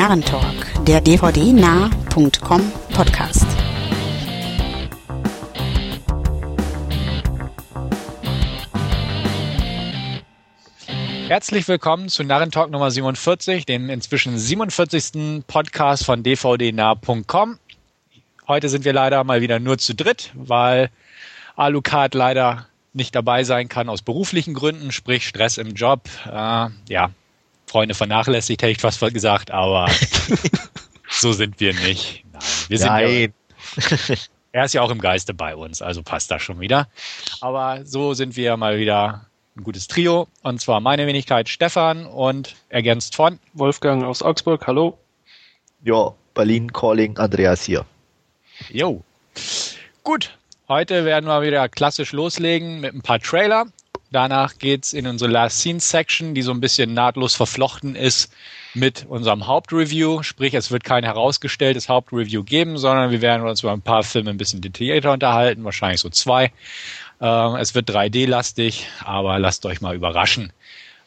Narrentalk, der dvd-nah.com Podcast. Herzlich willkommen zu Narrentalk Nummer 47, dem inzwischen 47. Podcast von dvdnah.com. Heute sind wir leider mal wieder nur zu dritt, weil Alucard leider nicht dabei sein kann aus beruflichen Gründen, sprich Stress im Job. Äh, ja, Freunde vernachlässigt, hätte ich fast gesagt, aber so sind wir nicht. Nein, wir sind Nein. Ja, er ist ja auch im Geiste bei uns, also passt das schon wieder. Aber so sind wir mal wieder ein gutes Trio. Und zwar meine Wenigkeit Stefan und ergänzt von Wolfgang aus Augsburg. Hallo. Ja, Berlin Calling, Andreas hier. Jo. Gut, heute werden wir wieder klassisch loslegen mit ein paar Trailer. Danach geht es in unsere Last Scene Section, die so ein bisschen nahtlos verflochten ist mit unserem Hauptreview. Sprich, es wird kein herausgestelltes Hauptreview geben, sondern wir werden uns über ein paar Filme ein bisschen detaillierter unterhalten, wahrscheinlich so zwei. Ähm, es wird 3D-lastig, aber lasst euch mal überraschen.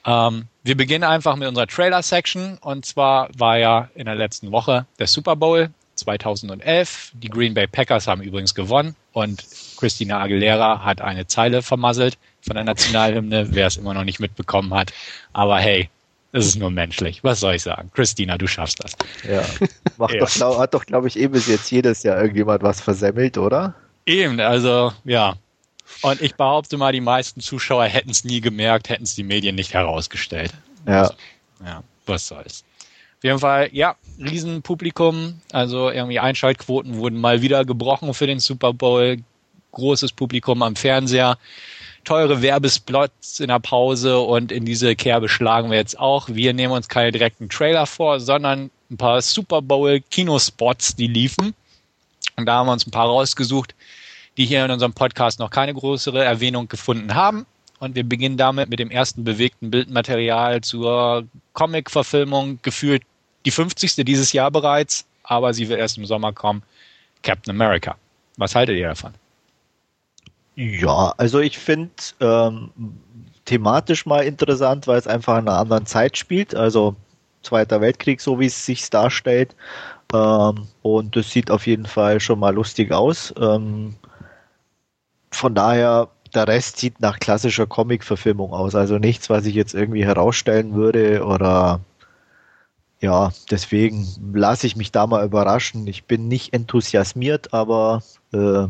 Ähm, wir beginnen einfach mit unserer Trailer-Section. Und zwar war ja in der letzten Woche der Super Bowl 2011. Die Green Bay Packers haben übrigens gewonnen und Christina Aguilera hat eine Zeile vermasselt von der Nationalhymne, wer es immer noch nicht mitbekommen hat. Aber hey, es ist nur menschlich. Was soll ich sagen? Christina, du schaffst das. Ja. Macht ja. Doch, hat doch, glaube ich, eben bis jetzt jedes Jahr irgendjemand was versemmelt, oder? Eben, also ja, und ich behaupte mal, die meisten Zuschauer hätten es nie gemerkt, hätten es die Medien nicht herausgestellt. Ja. ja, was soll's. Auf jeden Fall, ja, Riesenpublikum. Also irgendwie Einschaltquoten wurden mal wieder gebrochen für den Super Bowl. Großes Publikum am Fernseher. Teure Werbespots in der Pause und in diese Kerbe schlagen wir jetzt auch. Wir nehmen uns keine direkten Trailer vor, sondern ein paar Super Bowl Kinospots, die liefen. Und da haben wir uns ein paar rausgesucht, die hier in unserem Podcast noch keine größere Erwähnung gefunden haben. Und wir beginnen damit mit dem ersten bewegten Bildmaterial zur Comic-Verfilmung, gefühlt die 50. dieses Jahr bereits, aber sie wird erst im Sommer kommen. Captain America. Was haltet ihr davon? Ja, also ich finde ähm, thematisch mal interessant, weil es einfach in einer anderen Zeit spielt. Also Zweiter Weltkrieg, so wie es sich darstellt. Ähm, und das sieht auf jeden Fall schon mal lustig aus. Ähm, von daher, der Rest sieht nach klassischer Comic-Verfilmung aus. Also nichts, was ich jetzt irgendwie herausstellen würde oder ja, deswegen lasse ich mich da mal überraschen. Ich bin nicht enthusiasmiert, aber äh,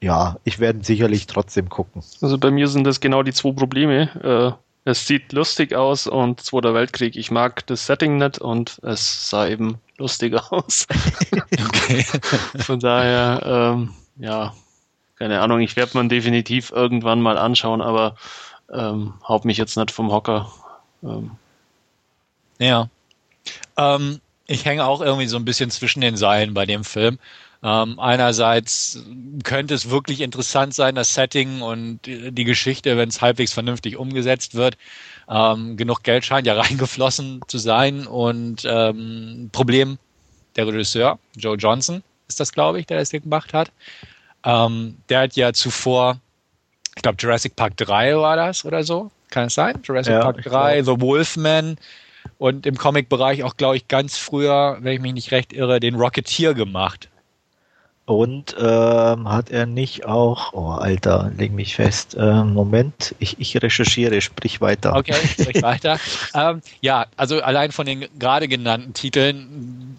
ja, ich werde sicherlich trotzdem gucken. Also bei mir sind das genau die zwei Probleme. Äh, es sieht lustig aus und Zweiter Weltkrieg. Ich mag das Setting nicht und es sah eben lustig aus. okay. Von daher, ähm, ja, keine Ahnung, ich werde man definitiv irgendwann mal anschauen, aber ähm, haut mich jetzt nicht vom Hocker. Ähm. Ja. Ähm, ich hänge auch irgendwie so ein bisschen zwischen den Seilen bei dem Film. Ähm, einerseits könnte es wirklich interessant sein, das Setting und die Geschichte, wenn es halbwegs vernünftig umgesetzt wird. Ähm, genug Geld scheint ja reingeflossen zu sein und ähm, Problem der Regisseur, Joe Johnson ist das, glaube ich, der das hier gemacht hat. Ähm, der hat ja zuvor, ich glaube Jurassic Park 3 war das oder so. Kann es sein? Jurassic ja, Park 3, The Wolfman und im Comic-Bereich auch, glaube ich, ganz früher, wenn ich mich nicht recht irre, den Rocketeer gemacht. Und ähm, hat er nicht auch, oh Alter, leg mich fest, ähm, Moment, ich, ich recherchiere, sprich weiter. Okay, sprich weiter. ähm, ja, also allein von den gerade genannten Titeln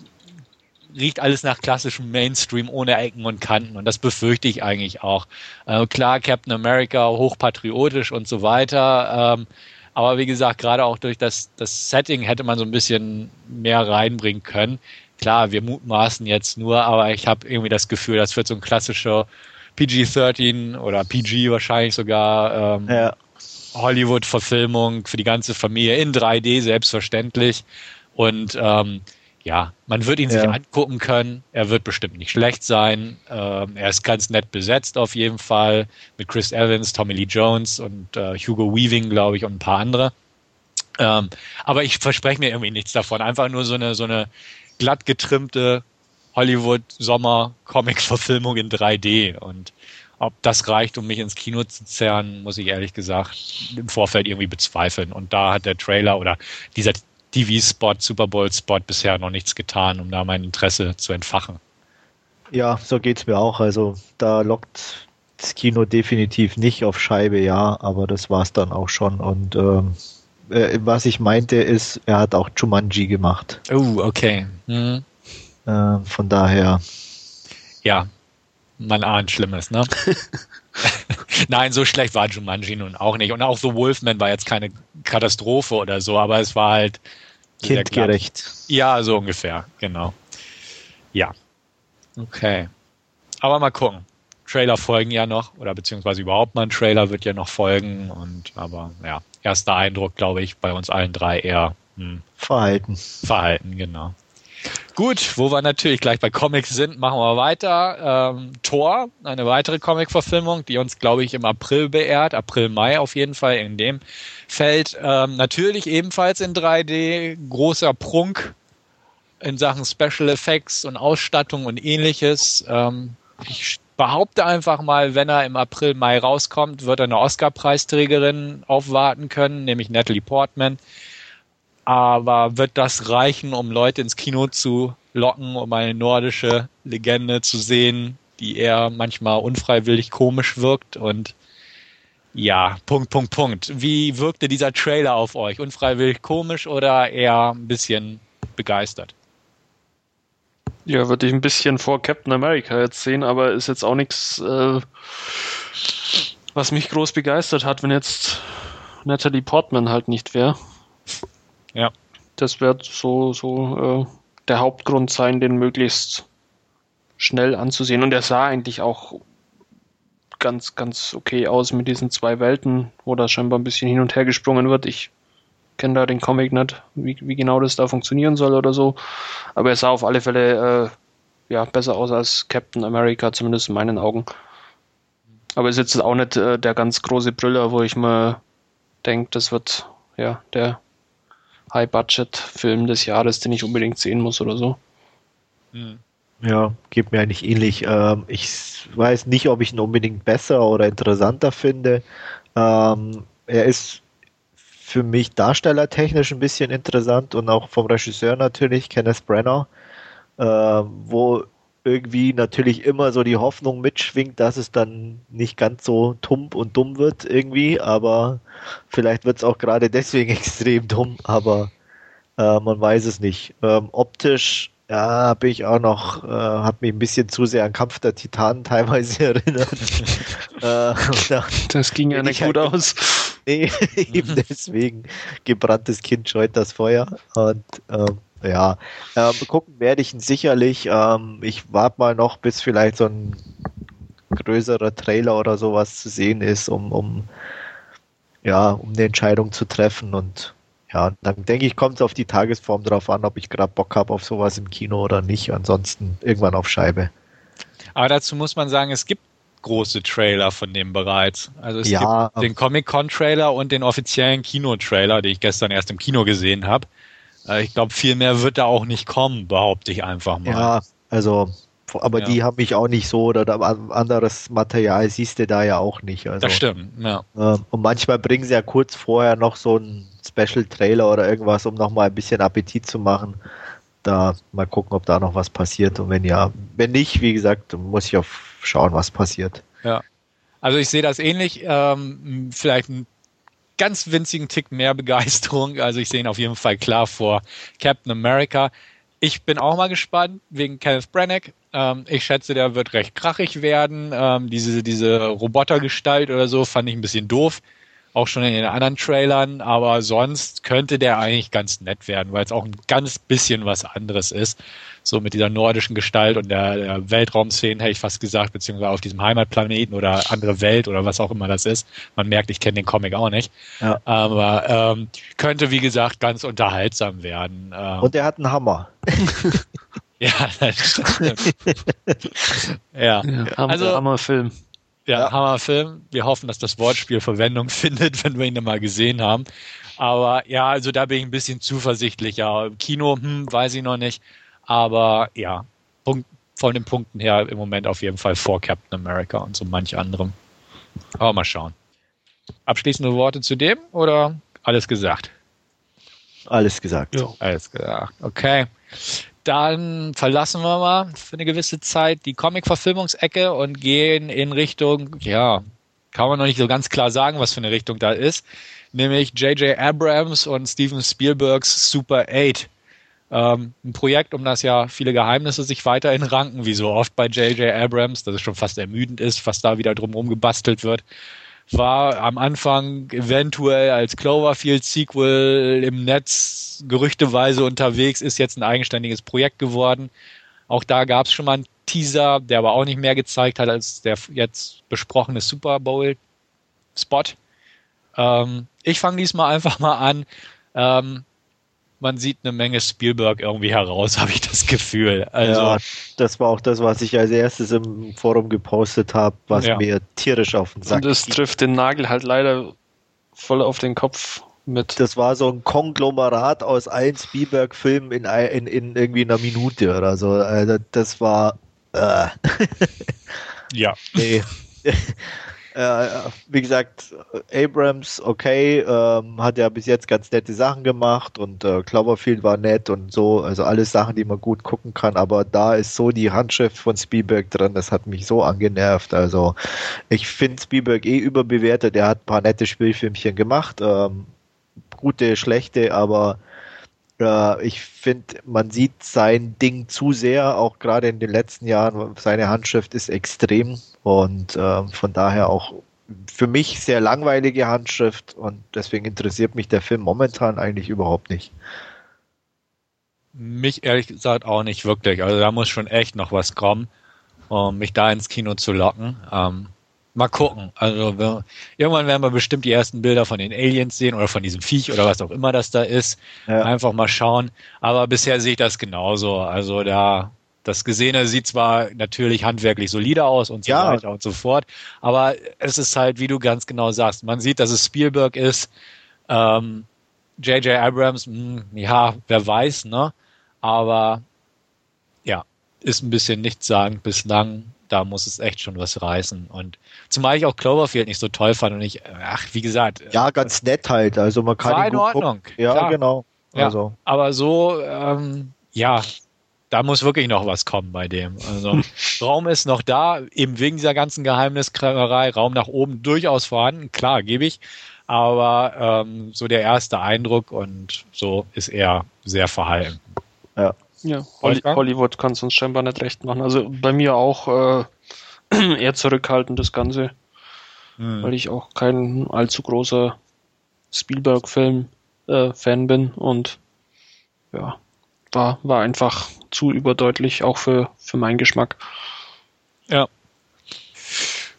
riecht alles nach klassischem Mainstream ohne Ecken und Kanten und das befürchte ich eigentlich auch. Äh, klar, Captain America hochpatriotisch und so weiter, ähm, aber wie gesagt, gerade auch durch das, das Setting hätte man so ein bisschen mehr reinbringen können. Klar, wir mutmaßen jetzt nur, aber ich habe irgendwie das Gefühl, das wird so ein klassischer PG-13 oder PG wahrscheinlich sogar ähm, ja. Hollywood-Verfilmung für die ganze Familie in 3D selbstverständlich und ähm, ja, man wird ihn ja. sich angucken können. Er wird bestimmt nicht schlecht sein. Ähm, er ist ganz nett besetzt auf jeden Fall mit Chris Evans, Tommy Lee Jones und äh, Hugo Weaving, glaube ich, und ein paar andere. Ähm, aber ich verspreche mir irgendwie nichts davon. Einfach nur so eine so eine glatt getrimmte Hollywood-Sommer-Comic-Verfilmung in 3D und ob das reicht, um mich ins Kino zu zerren, muss ich ehrlich gesagt im Vorfeld irgendwie bezweifeln. Und da hat der Trailer oder dieser TV-Spot, Super Bowl-Spot bisher noch nichts getan, um da mein Interesse zu entfachen. Ja, so geht's mir auch. Also da lockt das Kino definitiv nicht auf Scheibe, ja, aber das war's dann auch schon. Und ähm, äh, was ich meinte ist, er hat auch Jumanji gemacht. Oh, okay. Mhm. Äh, von daher. Ja, man ahnt Schlimmes, ne? Nein, so schlecht war Jumanji nun auch nicht. Und auch The Wolfman war jetzt keine Katastrophe oder so, aber es war halt kindgerecht. Ja, so ungefähr, genau. Ja. Okay. Aber mal gucken. Trailer folgen ja noch, oder beziehungsweise überhaupt mal ein Trailer wird ja noch folgen. Und aber ja, erster Eindruck, glaube ich, bei uns allen drei eher hm, Verhalten. Verhalten, genau. Gut, wo wir natürlich gleich bei Comics sind, machen wir weiter. Ähm, Thor, eine weitere Comic-Verfilmung, die uns, glaube ich, im April beehrt, April, Mai auf jeden Fall in dem Feld. Ähm, natürlich ebenfalls in 3D, großer Prunk in Sachen Special Effects und Ausstattung und ähnliches. Ähm, ich behaupte einfach mal, wenn er im April, Mai rauskommt, wird er eine Oscar-Preisträgerin aufwarten können, nämlich Natalie Portman. Aber wird das reichen, um Leute ins Kino zu locken, um eine nordische Legende zu sehen, die eher manchmal unfreiwillig komisch wirkt und ja, Punkt, Punkt, Punkt. Wie wirkte dieser Trailer auf euch? Unfreiwillig komisch oder eher ein bisschen begeistert? Ja, würde ich ein bisschen vor Captain America jetzt sehen, aber ist jetzt auch nichts, äh, was mich groß begeistert hat, wenn jetzt Natalie Portman halt nicht wäre. Ja. Das wird so, so äh, der Hauptgrund sein, den möglichst schnell anzusehen. Und er sah eigentlich auch ganz, ganz okay aus mit diesen zwei Welten, wo da scheinbar ein bisschen hin und her gesprungen wird. Ich kenne da den Comic nicht, wie, wie genau das da funktionieren soll oder so. Aber er sah auf alle Fälle äh, ja, besser aus als Captain America, zumindest in meinen Augen. Aber ist jetzt auch nicht äh, der ganz große Brüller, wo ich mir denke, das wird ja der High-Budget-Film des Jahres, den ich unbedingt sehen muss oder so. Hm. Ja, geht mir eigentlich ähnlich. Ähm, ich weiß nicht, ob ich ihn unbedingt besser oder interessanter finde. Ähm, er ist für mich darstellertechnisch ein bisschen interessant und auch vom Regisseur natürlich, Kenneth Brenner, äh, wo irgendwie natürlich immer so die Hoffnung mitschwingt, dass es dann nicht ganz so tump und dumm wird irgendwie, aber vielleicht wird es auch gerade deswegen extrem dumm, aber äh, man weiß es nicht. Ähm, optisch, ja, bin ich auch noch, äh, hat mich ein bisschen zu sehr an Kampf der Titanen teilweise erinnert. äh, das ging ja nicht gut halt, aus. Nee, eben deswegen gebranntes Kind scheut das Feuer und ähm, ja, ähm, gucken werde ich ihn sicherlich. Ähm, ich warte mal noch, bis vielleicht so ein größerer Trailer oder sowas zu sehen ist, um, um ja, um eine Entscheidung zu treffen. Und ja, dann denke ich, kommt es auf die Tagesform drauf an, ob ich gerade Bock habe auf sowas im Kino oder nicht. Ansonsten irgendwann auf Scheibe. Aber dazu muss man sagen, es gibt große Trailer von dem bereits. Also es ja, gibt den Comic-Con-Trailer und den offiziellen Kino-Trailer, den ich gestern erst im Kino gesehen habe. Äh, ich glaube, viel mehr wird da auch nicht kommen, behaupte ich einfach mal. Ja, also, aber ja. die haben mich auch nicht so, oder anderes Material siehst du da ja auch nicht. Also, das stimmt, ja. Ähm, und manchmal bringen sie ja kurz vorher noch so einen Special-Trailer oder irgendwas, um nochmal ein bisschen Appetit zu machen. Da mal gucken, ob da noch was passiert. Und wenn ja, wenn nicht, wie gesagt, muss ich auch schauen, was passiert. Ja. Also ich sehe das ähnlich. Ähm, vielleicht ein ganz winzigen Tick mehr Begeisterung. Also ich sehe ihn auf jeden Fall klar vor Captain America. Ich bin auch mal gespannt wegen Kenneth Branagh. Ähm, ich schätze, der wird recht krachig werden. Ähm, diese, diese Robotergestalt oder so fand ich ein bisschen doof auch schon in den anderen Trailern, aber sonst könnte der eigentlich ganz nett werden, weil es auch ein ganz bisschen was anderes ist. So mit dieser nordischen Gestalt und der, der Weltraumszene, hätte ich fast gesagt, beziehungsweise auf diesem Heimatplaneten oder andere Welt oder was auch immer das ist. Man merkt, ich kenne den Comic auch nicht. Ja. Aber ähm, könnte, wie gesagt, ganz unterhaltsam werden. Ähm, und er hat einen Hammer. ja, das stimmt. ja. ja also, Hammerfilm. Ja, ja, Hammerfilm. Wir hoffen, dass das Wortspiel Verwendung findet, wenn wir ihn mal gesehen haben. Aber ja, also da bin ich ein bisschen zuversichtlicher. Im Kino, hm, weiß ich noch nicht. Aber ja, Punkt, von den Punkten her im Moment auf jeden Fall vor Captain America und so manch anderem. Aber mal schauen. Abschließende Worte zu dem oder alles gesagt? Alles gesagt. Ja. Alles gesagt. Okay. Dann verlassen wir mal für eine gewisse Zeit die Comic-Verfilmungsecke und gehen in Richtung, ja, kann man noch nicht so ganz klar sagen, was für eine Richtung da ist, nämlich J.J. Abrams und Steven Spielbergs Super 8. Ähm, ein Projekt, um das ja viele Geheimnisse sich weiterhin ranken, wie so oft bei J.J. Abrams, dass es schon fast ermüdend ist, was da wieder drumherum gebastelt wird war am Anfang eventuell als Cloverfield-Sequel im Netz gerüchteweise unterwegs, ist jetzt ein eigenständiges Projekt geworden. Auch da gab es schon mal einen Teaser, der aber auch nicht mehr gezeigt hat als der jetzt besprochene Super Bowl-Spot. Ähm, ich fange diesmal einfach mal an. Ähm, man sieht eine Menge Spielberg irgendwie heraus, habe ich das Gefühl. Also, ja, das war auch das, was ich als erstes im Forum gepostet habe, was ja. mir tierisch auf den Sack Und es trifft den Nagel halt leider voll auf den Kopf mit. Das war so ein Konglomerat aus allen Spielberg-Filmen in, in, in irgendwie einer Minute oder so. Also das war. Äh. ja. Nee. äh, wie gesagt, Abrams, okay, ähm, hat ja bis jetzt ganz nette Sachen gemacht und äh, Cloverfield war nett und so, also alles Sachen, die man gut gucken kann, aber da ist so die Handschrift von Spielberg drin, das hat mich so angenervt. Also ich finde Spielberg eh überbewertet, er hat ein paar nette Spielfilmchen gemacht, ähm, gute, schlechte, aber äh, ich finde, man sieht sein Ding zu sehr, auch gerade in den letzten Jahren. Seine Handschrift ist extrem und äh, von daher auch für mich sehr langweilige Handschrift und deswegen interessiert mich der Film momentan eigentlich überhaupt nicht. Mich ehrlich gesagt auch nicht wirklich. Also da muss schon echt noch was kommen, um mich da ins Kino zu locken. Ähm, mal gucken. Also wir, irgendwann werden wir bestimmt die ersten Bilder von den Aliens sehen oder von diesem Viech oder was auch immer das da ist. Ja. Einfach mal schauen. Aber bisher sehe ich das genauso. Also da das Gesehene sieht zwar natürlich handwerklich solide aus und so ja. weiter und so fort, aber es ist halt, wie du ganz genau sagst, man sieht, dass es Spielberg ist. Ähm, J.J. Abrams, mh, hm, ja, wer weiß, ne? Aber ja, ist ein bisschen nichtssagend bislang da muss es echt schon was reißen. Und zumal ich auch Cloverfield nicht so toll fand und ich, ach, wie gesagt. Ja, ganz nett halt. Also man kann. War in Ordnung. Gucken. Ja, klar. genau. Also. Ja, aber so, ähm, ja, da muss wirklich noch was kommen bei dem. Also Raum ist noch da, eben wegen dieser ganzen Geheimniskrämerei, Raum nach oben durchaus vorhanden, klar, gebe ich. Aber ähm, so der erste Eindruck und so ist er sehr verhalten. Ja. Ja, Hollywood kann es uns scheinbar nicht recht machen. Also bei mir auch äh, eher zurückhaltend das Ganze, hm. weil ich auch kein allzu großer Spielberg-Film-Fan äh, bin und ja, war, war einfach zu überdeutlich, auch für, für meinen Geschmack. Ja.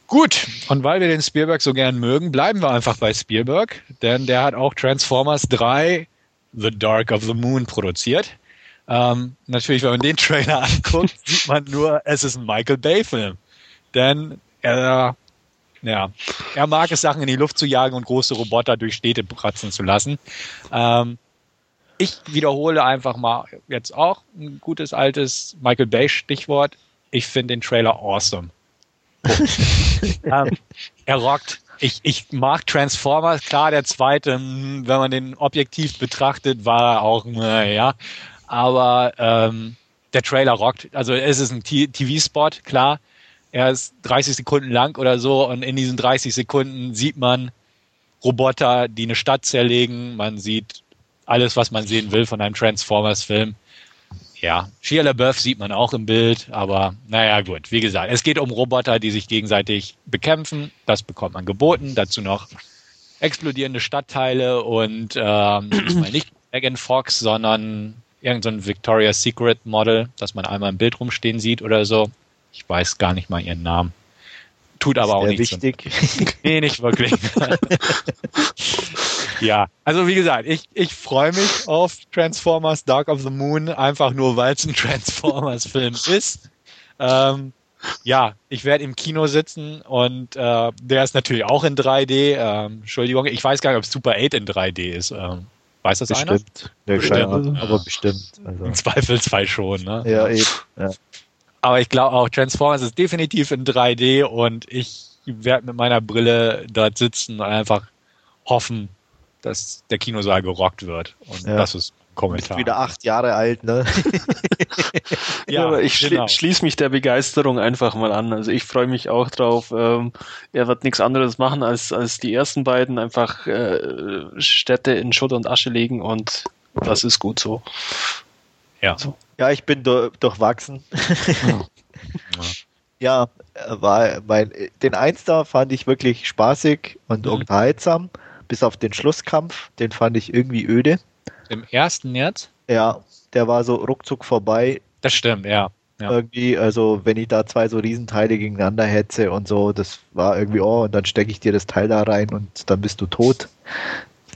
Gut, und weil wir den Spielberg so gern mögen, bleiben wir einfach bei Spielberg, denn der hat auch Transformers 3 The Dark of the Moon produziert. Ähm, natürlich, wenn man den Trailer anguckt, sieht man nur, es ist ein Michael Bay-Film. Denn er, ja, er mag es, Sachen in die Luft zu jagen und große Roboter durch Städte pratzen zu lassen. Ähm, ich wiederhole einfach mal jetzt auch ein gutes altes Michael Bay-Stichwort. Ich finde den Trailer awesome. ähm, er rockt. Ich, ich mag Transformers. Klar, der zweite, hm, wenn man den objektiv betrachtet, war er auch, ja, aber ähm, der Trailer rockt. Also es ist ein TV-Spot, klar. Er ist 30 Sekunden lang oder so und in diesen 30 Sekunden sieht man Roboter, die eine Stadt zerlegen. Man sieht alles, was man sehen will von einem Transformers-Film. Ja, Shia LaBeouf sieht man auch im Bild, aber naja, gut. Wie gesagt, es geht um Roboter, die sich gegenseitig bekämpfen. Das bekommt man geboten. Dazu noch explodierende Stadtteile und ähm, nicht Megan Fox, sondern irgendein so Victoria's Secret Model, das man einmal im Bild rumstehen sieht oder so. Ich weiß gar nicht mal ihren Namen. Tut aber auch nicht. wichtig. Nee, nicht wirklich. ja, also wie gesagt, ich, ich freue mich auf Transformers Dark of the Moon, einfach nur weil es ein Transformers-Film ist. Ähm, ja, ich werde im Kino sitzen und äh, der ist natürlich auch in 3D. Ähm, Entschuldigung, ich weiß gar nicht, ob Super 8 in 3D ist. Ähm, Weiß das bestimmt. einer? Ja, bestimmt. aber bestimmt. Also. Im Zweifelsfall schon, ne? Ja, eben. Ja. Aber ich glaube auch, Transformers ist definitiv in 3D und ich werde mit meiner Brille dort sitzen und einfach hoffen, dass der Kinosaal gerockt wird. Und Ja. das ist Kommentar. Wieder acht Jahre alt, ne? Ja, aber ich genau. schließe mich der Begeisterung einfach mal an. Also ich freue mich auch drauf. Ähm, er wird nichts anderes machen als, als die ersten beiden einfach äh, Städte in Schutt und Asche legen und das ist gut so. Ja. So. Ja, ich bin dur durchwachsen. ja, äh, war, mein, den Einster fand ich wirklich spaßig und Mhm. unterhaltsam, bis auf den Schlusskampf, den fand ich irgendwie öde. Im ersten jetzt? Ja, der war so ruckzuck vorbei. Das stimmt, ja. Ja. Irgendwie, also wenn ich da zwei so Riesenteile gegeneinander hetze und so, das war irgendwie, oh, und dann stecke ich dir das Teil da rein und dann bist du tot.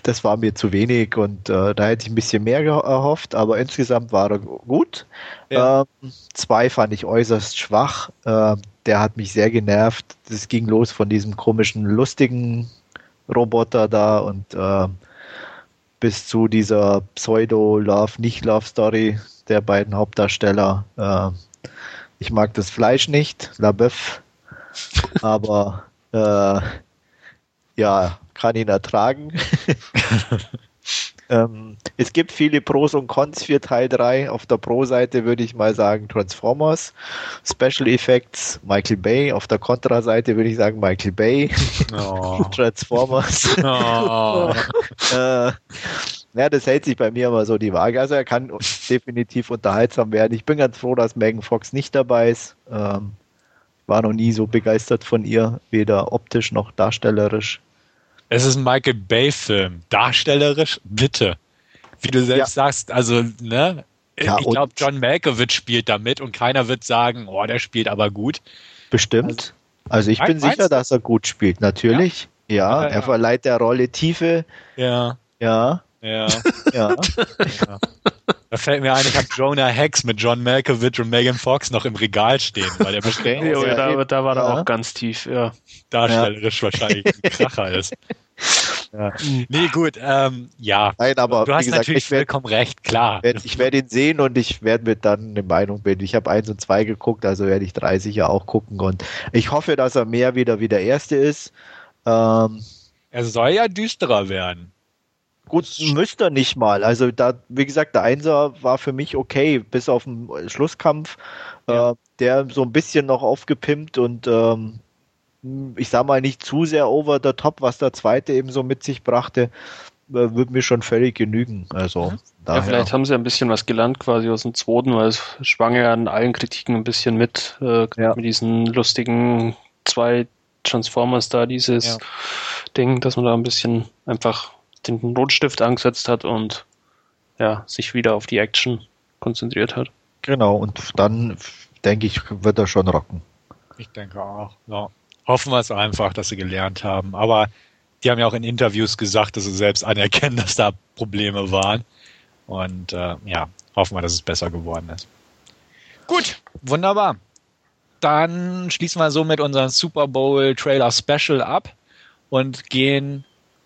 Das war mir zu wenig und äh, da hätte ich ein bisschen mehr erhofft, aber insgesamt war er gut. Ja. Ähm, zwei fand ich äußerst schwach. Ähm, der hat mich sehr genervt. Das ging los von diesem komischen, lustigen Roboter da und ähm, bis zu dieser Pseudo-Love-Nicht-Love-Story der beiden Hauptdarsteller. Ähm, ich mag das Fleisch nicht, LaBeouf, aber äh, ja, kann ihn ertragen. ähm, es gibt viele Pros und Cons für Teil 3. Auf der Pro-Seite würde ich mal sagen Transformers, Special Effects, Michael Bay. Auf der Contra-Seite würde ich sagen Michael Bay, Oh. Transformers. Oh. äh, ja, das hält sich bei mir immer so die Waage. Also er kann definitiv unterhaltsam werden. Ich bin ganz froh, dass Megan Fox nicht dabei ist. Ähm, war noch nie so begeistert von ihr, weder optisch noch darstellerisch. Es ist ein Michael Bay-Film. Darstellerisch, bitte. Wie du selbst sagst, also, ne? Ja, ich glaube, John Malkovich spielt damit und keiner wird sagen, oh, der spielt aber gut. Bestimmt. Also ich Mein- bin sicher, dass er gut spielt. Natürlich. Ja, Ja, ja. er verleiht der Rolle Tiefe. Ja, Ja, ja. ja. Da fällt mir ein, ich habe Jonah Hex mit John Malkovich und Megan Fox noch im Regal stehen, weil der bestimmt. Ja, Ja, da, da war er Ja. auch ganz tief, ja. darstellerisch wahrscheinlich ein Kracher ist. Ja. Nee, gut, ähm, ja. Nein, aber du hast wie gesagt, natürlich ich werde vollkommen recht, klar. werd, ich werd ihn sehen und ich werde mir dann eine Meinung bilden. Ich habe eins und zwei geguckt, also werde ich drei sicher auch gucken und ich hoffe, dass er mehr wieder wie der erste ist. Ähm, Er soll ja düsterer werden. Gut, müsste er nicht mal. Also da, wie gesagt, der Einser war für mich okay, bis auf den Schlusskampf. Ja. Äh, der so ein bisschen noch aufgepimpt und ähm, ich sag mal nicht zu sehr over the top, was der zweite eben so mit sich brachte, äh, würde mir schon völlig genügen. Also Ja, daher. vielleicht haben sie ein bisschen was gelernt quasi aus dem zweiten, weil es schwang ja an allen Kritiken ein bisschen mit, äh, Ja. mit diesen lustigen zwei Transformers da, dieses. Ding, dass man da ein bisschen einfach den Rotstift angesetzt hat und ja, sich wieder auf die Action konzentriert hat. Genau, und dann denke ich, wird er schon rocken. Ich denke auch. Ja. Hoffen wir es einfach, dass sie gelernt haben. Aber die haben ja auch in Interviews gesagt, dass sie selbst anerkennen, dass da Probleme waren. Und äh, ja, hoffen wir, dass es besser geworden ist. Gut, wunderbar. Dann schließen wir somit unseren Super Bowl Trailer Special ab und gehen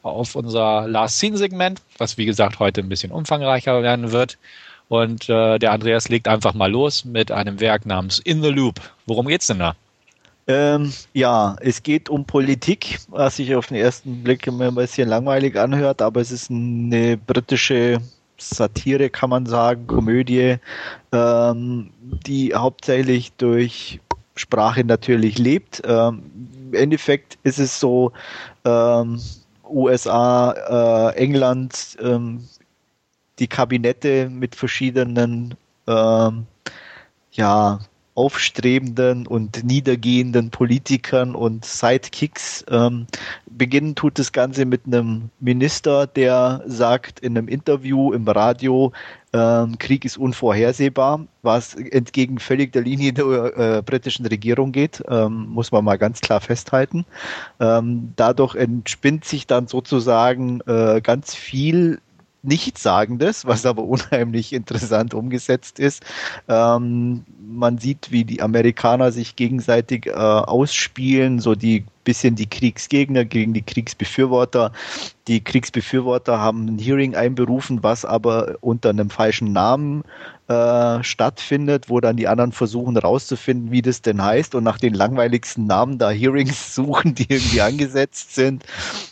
auf unser Last Scene Segment, was wie gesagt heute ein bisschen umfangreicher werden wird. Und äh, der Andreas legt einfach mal los mit einem Werk namens In the Loop. Worum geht's denn da? Ähm, ja, es geht um Politik, was sich auf den ersten Blick immer ein bisschen langweilig anhört, aber es ist eine britische Satire, kann man sagen, Komödie, ähm, die hauptsächlich durch Sprache natürlich lebt. Ähm, Im Endeffekt ist es so, ähm, USA, äh, England, ähm, die Kabinette mit verschiedenen ähm, ja, aufstrebenden und niedergehenden Politikern und Sidekicks. Ähm, beginnen tut das Ganze mit einem Minister, der sagt in einem Interview im Radio, ähm, Krieg ist unvorhersehbar, was entgegen völlig der Linie der äh, britischen Regierung geht, ähm, muss man mal ganz klar festhalten. Ähm, dadurch entspinnt sich dann sozusagen äh, ganz viel Nichtsagendes, was aber unheimlich interessant umgesetzt ist. Ähm, man sieht, wie die Amerikaner sich gegenseitig äh, ausspielen, so die bisschen die Kriegsgegner gegen die Kriegsbefürworter. Die Kriegsbefürworter haben ein Hearing einberufen, was aber unter einem falschen Namen äh, stattfindet, wo dann die anderen versuchen rauszufinden, wie das denn heißt und nach den langweiligsten Namen da Hearings suchen, die irgendwie angesetzt sind.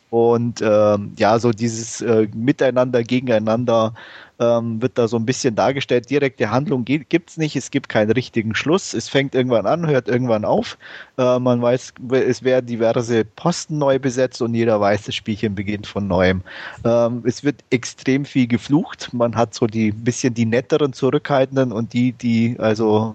Und ähm, ja, so dieses äh, Miteinander, Gegeneinander ähm, wird da so ein bisschen dargestellt. Direkte Handlung gibt es nicht, es gibt keinen richtigen Schluss. Es fängt irgendwann an, hört irgendwann auf. Äh, man weiß, es werden diverse Posten neu besetzt und jeder weiß, das Spielchen beginnt von neuem. Ähm, es wird extrem viel geflucht. Man hat so die bisschen die netteren, zurückhaltenden und die, die also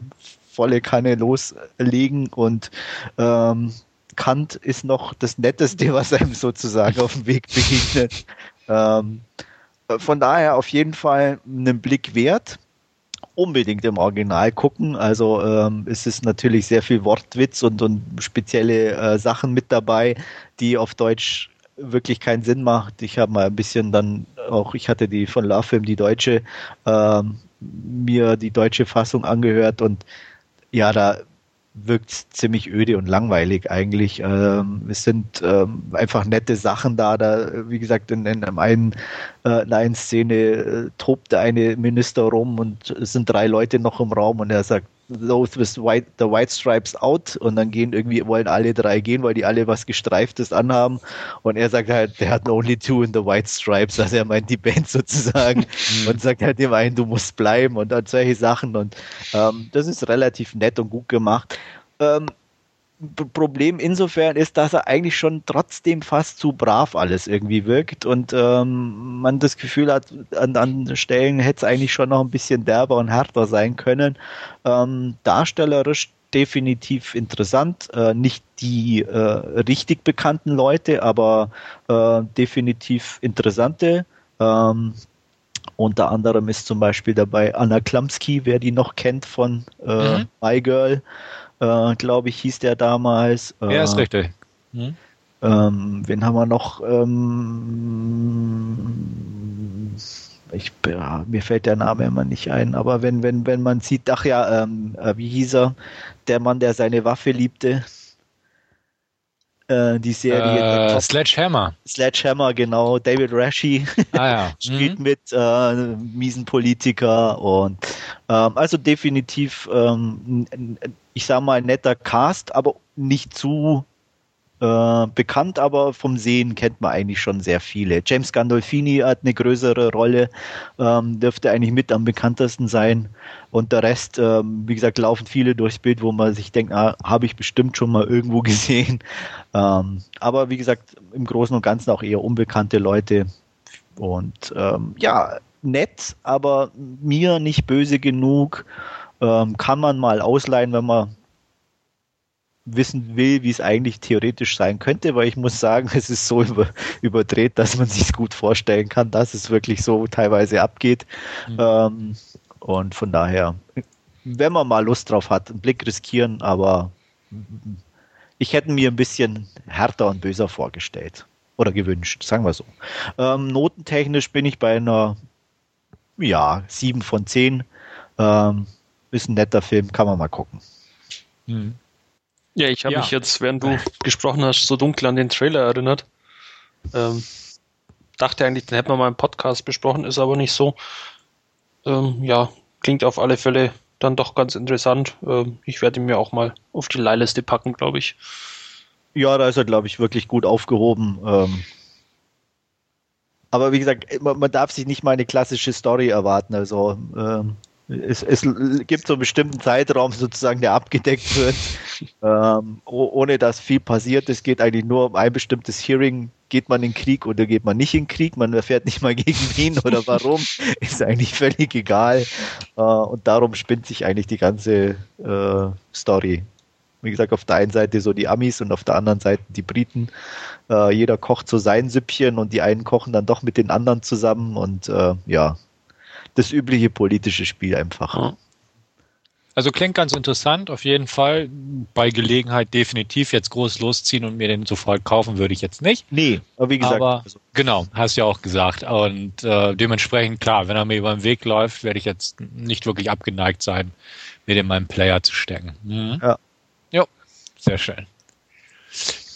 volle Kanne loslegen und ähm, Kant ist noch das Netteste, was einem sozusagen auf dem Weg begegnet. Ähm, von daher auf jeden Fall einen Blick wert. Unbedingt im Original gucken. Also ähm, es ist natürlich sehr viel Wortwitz und, und spezielle äh, Sachen mit dabei, die auf Deutsch wirklich keinen Sinn macht. Ich habe mal ein bisschen dann auch, ich hatte die von Love Film, die deutsche, ähm, mir die deutsche Fassung angehört und ja, da wirkt ziemlich öde und langweilig eigentlich. Ähm, es sind ähm, einfach nette Sachen da. Da, wie gesagt, in, in einem äh, in einer Szene äh, tobt eine Minister rum und es sind drei Leute noch im Raum und er sagt, those with white, the white stripes out und dann gehen irgendwie, wollen alle drei gehen, weil die alle was gestreiftes anhaben und er sagt halt, there are only two in the white stripes, also er meint die Band sozusagen mhm. und sagt halt dem einen, du musst bleiben und dann solche Sachen und ähm, das ist relativ nett und gut gemacht. Ähm, Problem insofern ist, dass er eigentlich schon trotzdem fast zu brav alles irgendwie wirkt und ähm, man das Gefühl hat, an, an Stellen hätte es eigentlich schon noch ein bisschen derber und härter sein können. Ähm, darstellerisch definitiv interessant. Äh, nicht die äh, richtig bekannten Leute, aber äh, definitiv interessante. Ähm, unter anderem ist zum Beispiel dabei Anna Klamski, wer die noch kennt von äh, mhm. My Girl äh, glaube ich, hieß der damals. Äh, ja, ist richtig. Hm? Ähm, wen haben wir noch? Ähm, ich, ja, mir fällt der Name immer nicht ein, aber wenn, wenn, wenn man sieht, ach ja, ähm, äh, wie hieß er? Der Mann, der seine Waffe liebte. Äh, die Serie. Äh, Sledgehammer. Sledgehammer, genau. David Rashi ah, ja. spielt mhm. mit äh, miesen Politiker und ähm, also definitiv ähm, ich sag mal, netter Cast, aber nicht zu äh, bekannt, aber vom Sehen kennt man eigentlich schon sehr viele. James Gandolfini hat eine größere Rolle, ähm, dürfte eigentlich mit am bekanntesten sein. Und der Rest, ähm, wie gesagt, laufen viele durchs Bild, wo man sich denkt, ah, habe ich bestimmt schon mal irgendwo gesehen. Ähm, aber wie gesagt, im Großen und Ganzen auch eher unbekannte Leute. Und ähm, ja, nett, aber mir nicht böse genug. Ähm, kann man mal ausleihen, wenn man wissen will, wie es eigentlich theoretisch sein könnte, weil ich muss sagen, es ist so über, überdreht, dass man sich gut vorstellen kann, dass es wirklich so teilweise abgeht. Mhm. Ähm, und von daher, wenn man mal Lust drauf hat, einen Blick riskieren, aber ich hätte mir ein bisschen härter und böser vorgestellt oder gewünscht, sagen wir so. Ähm, notentechnisch bin ich bei einer, ja, 7 von 10. Ähm, ist ein netter Film, kann man mal gucken. Mhm. Ja, ich habe ja. mich jetzt, während du gesprochen hast, so dunkel an den Trailer erinnert. Ähm, dachte eigentlich, den hätten wir mal im Podcast besprochen, ist aber nicht so. Ähm, ja, klingt auf alle Fälle dann doch ganz interessant. Ähm, ich werde ihn mir auch mal auf die Leihliste packen, glaube ich. Ja, da ist er, glaube ich, wirklich gut aufgehoben. Ähm, aber wie gesagt, man, darf sich nicht mal eine klassische Story erwarten. Also ähm, es, es, gibt so einen bestimmten Zeitraum sozusagen, der abgedeckt wird, ähm, ohne dass viel passiert. Es geht eigentlich nur um ein bestimmtes Hearing. Geht man in Krieg oder geht man nicht in Krieg? Man erfährt nicht mal gegen wen oder warum. Ist eigentlich völlig egal. Äh, und darum spinnt sich eigentlich die ganze äh, Story. Wie gesagt, auf der einen Seite so die Amis und auf der anderen Seite die Briten. Äh, jeder kocht so sein Süppchen und die einen kochen dann doch mit den anderen zusammen und äh, ja, das übliche politische Spiel einfach. Also klingt ganz interessant, auf jeden Fall. Bei Gelegenheit definitiv jetzt groß losziehen und mir den sofort kaufen würde ich jetzt nicht. Nee, aber wie gesagt. Aber, also. Genau, hast ja auch gesagt. Und äh, dementsprechend, klar, wenn er mir über den Weg läuft, werde ich jetzt nicht wirklich abgeneigt sein, mir den in meinen Player zu stecken. Mhm. Ja. Jo, sehr schön.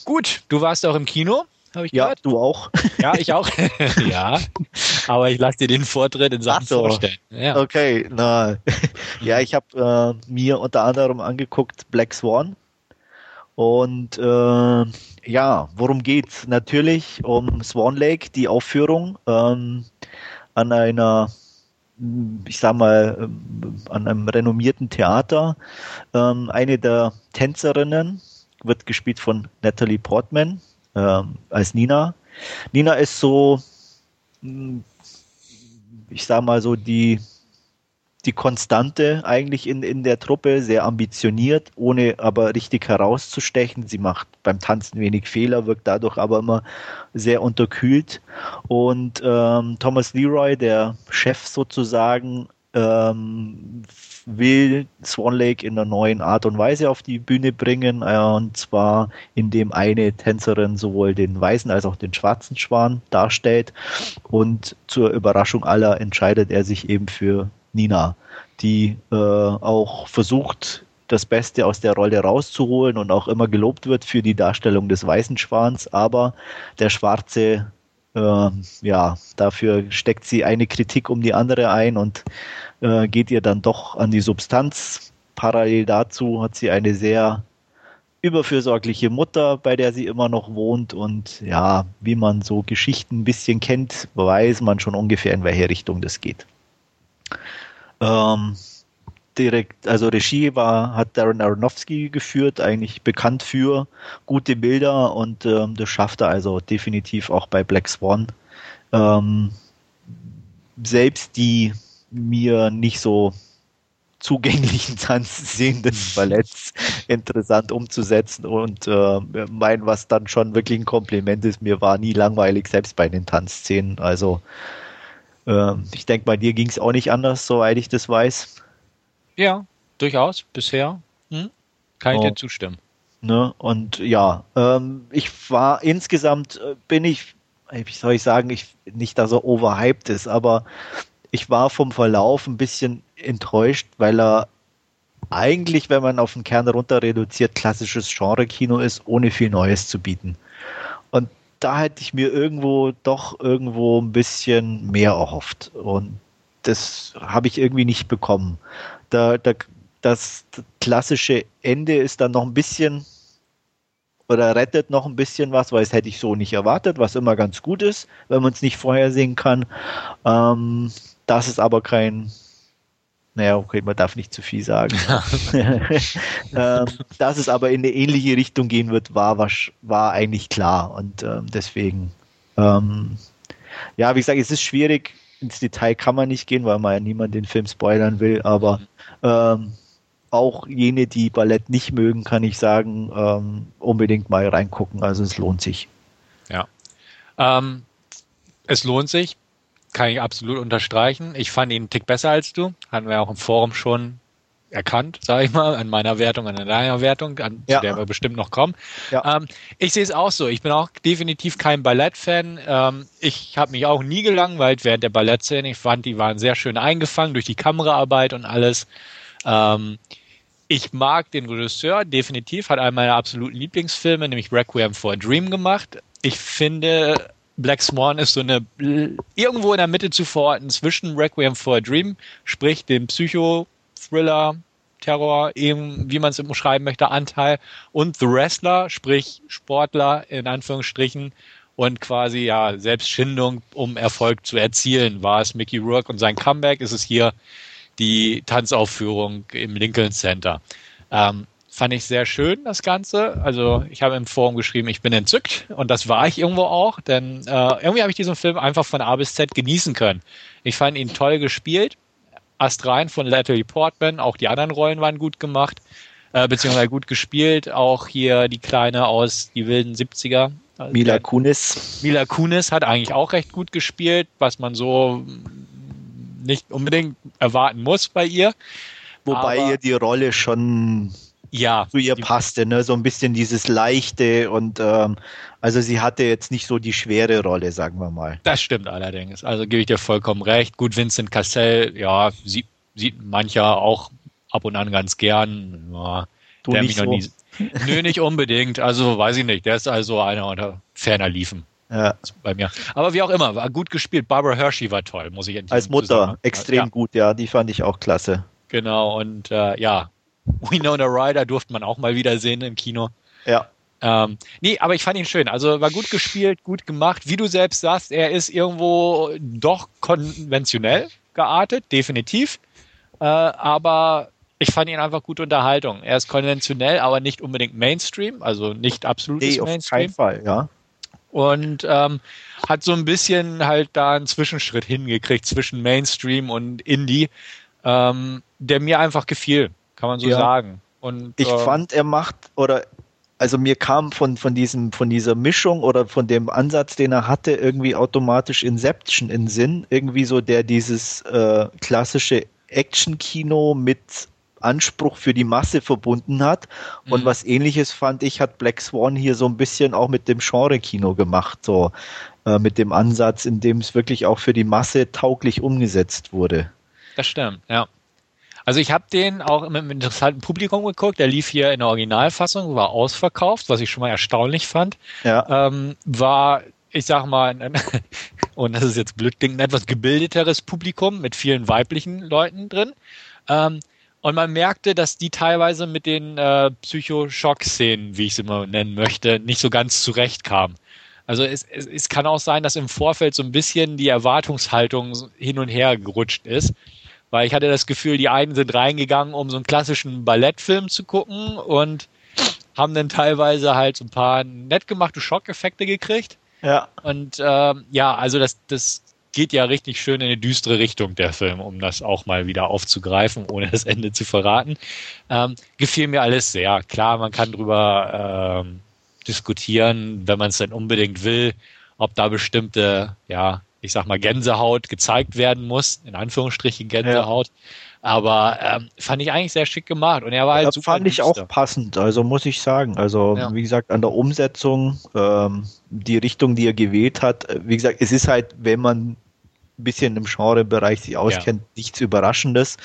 Gut, du warst auch im Kino. habe ich Ja, gehört. du auch. Ja, ich auch. ja, aber ich lasse dir den Vortritt in Sachen Ach so. vorstellen. Ja. Okay, na. Ja, ich habe äh, mir unter anderem angeguckt Black Swan. Und äh, ja, worum geht's? Natürlich um Swan Lake, die Aufführung ähm, an einer, mh, ich sag mal, ähm, an einem renommierten Theater. Ähm, eine der Tänzerinnen wird gespielt von Natalie Portman ähm, als Nina. Nina ist so, mh, ich sag mal so, die die Konstante eigentlich in, in der Truppe, sehr ambitioniert, ohne aber richtig herauszustechen. Sie macht beim Tanzen wenig Fehler, wirkt dadurch aber immer sehr unterkühlt. Und ähm, Thomas Leroy, der Chef sozusagen, ähm, will Swan Lake in einer neuen Art und Weise auf die Bühne bringen, äh, und zwar indem eine Tänzerin sowohl den weißen als auch den schwarzen Schwan darstellt. Und zur Überraschung aller entscheidet er sich eben für Nina, die äh, auch versucht, das Beste aus der Rolle rauszuholen und auch immer gelobt wird für die Darstellung des weißen Schwans, aber der schwarze, äh, ja, dafür steckt sie eine Kritik um die andere ein und äh, geht ihr dann doch an die Substanz. Parallel dazu hat sie eine sehr überfürsorgliche Mutter, bei der sie immer noch wohnt und ja, wie man so Geschichten ein bisschen kennt, weiß man schon ungefähr, in welche Richtung das geht. Ähm, direkt, also Regie war, hat Darren Aronofsky geführt, eigentlich bekannt für gute Bilder und ähm, das schafft er also definitiv auch bei Black Swan. Ähm, selbst die mir nicht so zugänglichen Tanzszenen des Balletts interessant umzusetzen und äh, mein, was dann schon wirklich ein Kompliment ist, mir war nie langweilig, selbst bei den Tanzszenen. Also ähm, ich denke, bei dir ging es auch nicht anders, soweit ich das weiß. ja, durchaus, bisher. Hm? Kann ich Oh. dir zustimmen. Ne? Und ja, ähm, ich war insgesamt, äh, bin ich, wie soll ich sagen, ich, nicht, dass er overhyped ist, aber ich war vom Verlauf ein bisschen enttäuscht, weil er eigentlich, wenn man auf den Kern runter reduziert, klassisches Genre-Kino ist, ohne viel Neues zu bieten. Und da hätte ich mir irgendwo doch irgendwo ein bisschen mehr erhofft. Und das habe ich irgendwie nicht bekommen. Da, da, das klassische Ende ist dann noch ein bisschen oder rettet noch ein bisschen was, weil es hätte ich so nicht erwartet, was immer ganz gut ist, wenn man es nicht vorhersehen kann. Ähm, das ist aber kein, naja, okay, man darf nicht zu viel sagen. ähm, dass es aber in eine ähnliche Richtung gehen wird, war, wasch- war eigentlich klar. Und ähm, deswegen, ähm, ja, wie gesagt, es ist schwierig, ins Detail kann man nicht gehen, weil man ja niemand den Film spoilern will, aber ähm, auch jene, die Ballett nicht mögen, kann ich sagen, ähm, unbedingt mal reingucken. Also es lohnt sich. Ähm, es lohnt sich, kann ich absolut unterstreichen. Ich fand ihn einen Tick besser als du. Hatten wir auch im Forum schon erkannt, sage ich mal, an meiner Wertung, an deiner Wertung, an Ja. zu der wir bestimmt noch kommen. Ja. Ähm, ich sehe es auch so. Ich bin auch definitiv kein Ballett-Fan. Ähm, ich habe mich auch nie gelangweilt während der Ballettszene. Ich fand, die waren sehr schön eingefangen durch die Kameraarbeit und alles. Ähm, ich mag den Regisseur definitiv, hat einen meiner absoluten Lieblingsfilme, nämlich Requiem for a Dream gemacht. Ich finde, Black Swan ist so eine irgendwo in der Mitte zu verorten zwischen Requiem for a Dream, sprich dem Psycho-Thriller, Terror, eben wie man es umschreiben möchte, Anteil und The Wrestler, sprich Sportler in Anführungsstrichen und quasi ja Selbstschindung, um Erfolg zu erzielen. War es Mickey Rourke und sein Comeback? Ist es hier die Tanzaufführung im Lincoln Center? Ähm, fand ich sehr schön, das Ganze. Also ich habe im Forum geschrieben, ich bin entzückt und das war ich irgendwo auch, denn äh, irgendwie habe ich diesen Film einfach von A bis Z genießen können. Ich fand ihn toll gespielt, astrein von Natalie Portman, auch die anderen Rollen waren gut gemacht, äh, beziehungsweise gut gespielt, auch hier die Kleine aus die wilden 70er. Also Mila Kunis. Mila Kunis hat eigentlich auch recht gut gespielt, was man so nicht unbedingt erwarten muss bei ihr. Wobei Aber- ihr die Rolle schon Ja, zu ihr passte, ne? So ein bisschen dieses Leichte und ähm, also sie hatte jetzt nicht so die schwere Rolle, sagen wir mal. Das stimmt allerdings. Also gebe ich dir vollkommen recht. Gut, Vincent Cassell, ja, sieht, sieht mancher auch ab und an ganz gern. Ja, Du der nicht mich noch so. nie, Nö, nicht unbedingt. Also weiß ich nicht. Der ist also einer unter ferner Liefen. Ja. Bei mir. Aber wie auch immer, war gut gespielt. Barbara Hershey war toll, muss ich endlich Als Mutter extrem ja. gut, ja, die fand ich auch klasse. Genau, und äh, ja, Winona Ryder durfte man auch mal wieder sehen im Kino. Ja. Ähm, nee, aber ich fand ihn schön. Also war gut gespielt, gut gemacht. Wie du selbst sagst, er ist irgendwo doch konventionell geartet, definitiv. Äh, aber ich fand ihn einfach gute Unterhaltung. Er ist konventionell, aber nicht unbedingt Mainstream, also nicht absolutes nee, Mainstream. Auf keinen Fall, ja. Und ähm, hat so ein bisschen halt da einen Zwischenschritt hingekriegt zwischen Mainstream und Indie, ähm, der mir einfach gefiel, kann man so ja. sagen. Und, ich äh, fand, er macht, oder also mir kam von, von diesem, von dieser Mischung oder von dem Ansatz, den er hatte, irgendwie automatisch Inception in Sinn. Irgendwie so, der dieses äh, klassische Action-Kino mit Anspruch für die Masse verbunden hat. Und mhm. was ähnliches fand ich, hat Black Swan hier so ein bisschen auch mit dem Genre-Kino gemacht, so äh, mit dem Ansatz, in dem es wirklich auch für die Masse tauglich umgesetzt wurde. Das stimmt, ja. Also ich habe den auch mit einem interessanten Publikum geguckt. Der lief hier in der Originalfassung, war ausverkauft, was ich schon mal erstaunlich fand. Ja. Ähm, war, ich sag mal, und das ist jetzt blöd, ein etwas gebildeteres Publikum mit vielen weiblichen Leuten drin. Ähm, und man merkte, dass die teilweise mit den äh, Psychoschock-Szenen, wie ich sie mal nennen möchte, nicht so ganz zurechtkamen. Also es, es, es kann auch sein, dass im Vorfeld so ein bisschen die Erwartungshaltung hin und her gerutscht ist. Weil ich hatte das Gefühl, die einen sind reingegangen, um so einen klassischen Ballettfilm zu gucken und haben dann teilweise halt so ein paar nett gemachte Schockeffekte gekriegt. Ja. Und ähm, ja, also das, das geht ja richtig schön in eine düstere Richtung, der Film, um das auch mal wieder aufzugreifen, ohne das Ende zu verraten. Ähm, gefiel mir alles sehr. Klar, man kann drüber ähm, diskutieren, wenn man es denn unbedingt will, ob da bestimmte, ja, ich sag mal, Gänsehaut gezeigt werden muss, in Anführungsstrichen Gänsehaut. Ja. Aber ähm, fand ich eigentlich sehr schick gemacht und er war halt das super. Fand ich auch passend, also muss ich sagen. Also ja. wie gesagt, an der Umsetzung, ähm, die Richtung, die er gewählt hat, äh, wie gesagt, es ist halt, wenn man ein bisschen im Genrebereich sich auskennt, ja. nichts Überraschendes.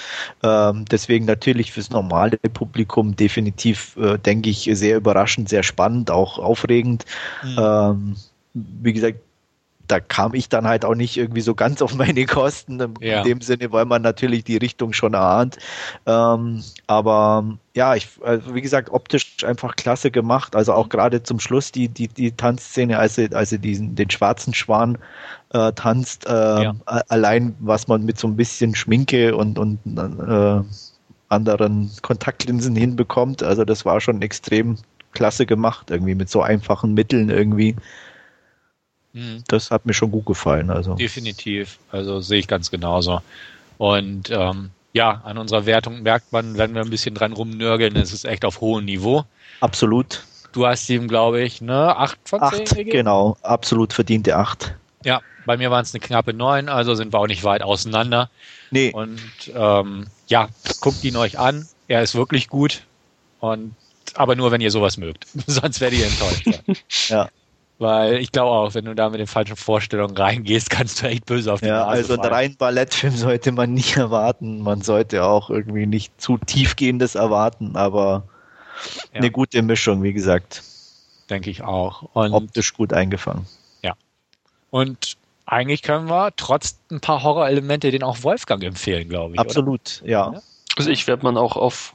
Ähm, deswegen natürlich fürs normale Publikum definitiv, äh, denke ich, sehr überraschend, sehr spannend, auch aufregend. Mhm. Ähm, wie gesagt, da kam ich dann halt auch nicht irgendwie so ganz auf meine Kosten, in ja. dem Sinne, weil man natürlich die Richtung schon erahnt. Ähm, aber ja, ich, also wie gesagt, optisch einfach klasse gemacht. Also auch gerade zum Schluss die, die, die Tanzszene, als sie, als sie diesen, den schwarzen Schwan äh, tanzt, äh, ja. allein was man mit so ein bisschen Schminke und, und äh, anderen Kontaktlinsen hinbekommt. Also das war schon extrem klasse gemacht, irgendwie mit so einfachen Mitteln irgendwie. Mhm. Das hat mir schon gut gefallen. Also. Definitiv. Also sehe ich ganz genauso. Und ähm, ja, an unserer Wertung merkt man, wenn wir ein bisschen dran rumnörgeln, es ist echt auf hohem Niveau. Absolut. Du hast ihm, glaube ich, ne, 8 von 10 8, gegeben? genau. Absolut verdiente 8. Ja, bei mir waren es eine knappe 9, also sind wir auch nicht weit auseinander. Nee. Und ähm, ja, guckt ihn euch an. Er ist wirklich gut. Und aber nur, wenn ihr sowas mögt. Sonst werdet ihr enttäuscht. ja. Weil ich glaube auch, wenn du da mit den falschen Vorstellungen reingehst, kannst du echt böse auf die Ja, Nase also einen reinen Ballettfilm sollte man nie erwarten. Man sollte auch irgendwie nicht zu tiefgehendes erwarten, aber ja. eine gute Mischung, wie gesagt. Denke ich auch. Und optisch gut eingefangen. Ja. Und eigentlich können wir trotz ein paar Horrorelemente den auch Wolfgang empfehlen, glaube ich. Absolut, ja. Also ich werde man auch auf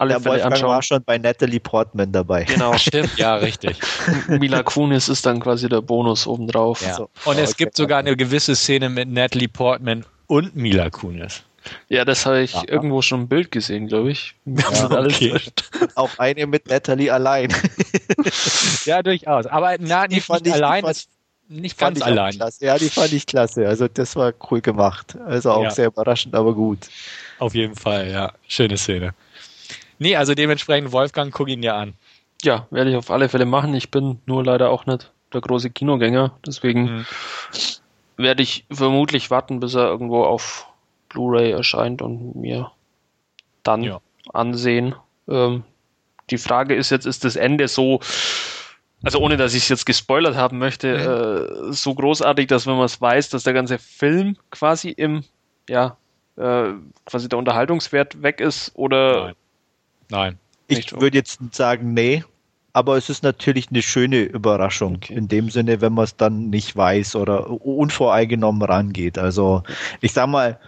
alle der Fälle Wolfgang anschauen. war schon bei Natalie Portman dabei. Genau, stimmt, ja, richtig. Mila Kunis ist dann quasi der Bonus obendrauf. Ja. So. Und es gibt sogar eine gewisse Szene mit Natalie Portman und Mila Kunis. Ja, das habe ich ja. irgendwo schon ein Bild gesehen, glaube ich. Ja, okay. Auch eine mit Natalie allein. ja, durchaus. Aber na, die nicht, nicht ich, allein. Fand, nicht ganz allein. Ja, die fand ich klasse. Also das war cool gemacht. Also auch ja. sehr überraschend, aber gut. Auf jeden Fall, ja. Schöne Szene. Nee, also dementsprechend, Wolfgang, guck ihn dir an. Ja, werde ich auf alle Fälle machen. Ich bin nur leider auch nicht der große Kinogänger. Deswegen mhm. werde ich vermutlich warten, bis er irgendwo auf Blu-ray erscheint und mir dann ja. ansehen. Ähm, die Frage ist jetzt, ist das Ende so, also ohne dass ich es jetzt gespoilert haben möchte, mhm. äh, so großartig, dass wenn man es weiß, dass der ganze Film quasi im, ja, äh, quasi der Unterhaltungswert weg ist oder Nein. Nein. Ich würde jetzt sagen, nee, aber es ist natürlich eine schöne Überraschung. Okay. In dem Sinne, wenn man es dann nicht weiß oder unvoreingenommen rangeht. Also ich sag mal,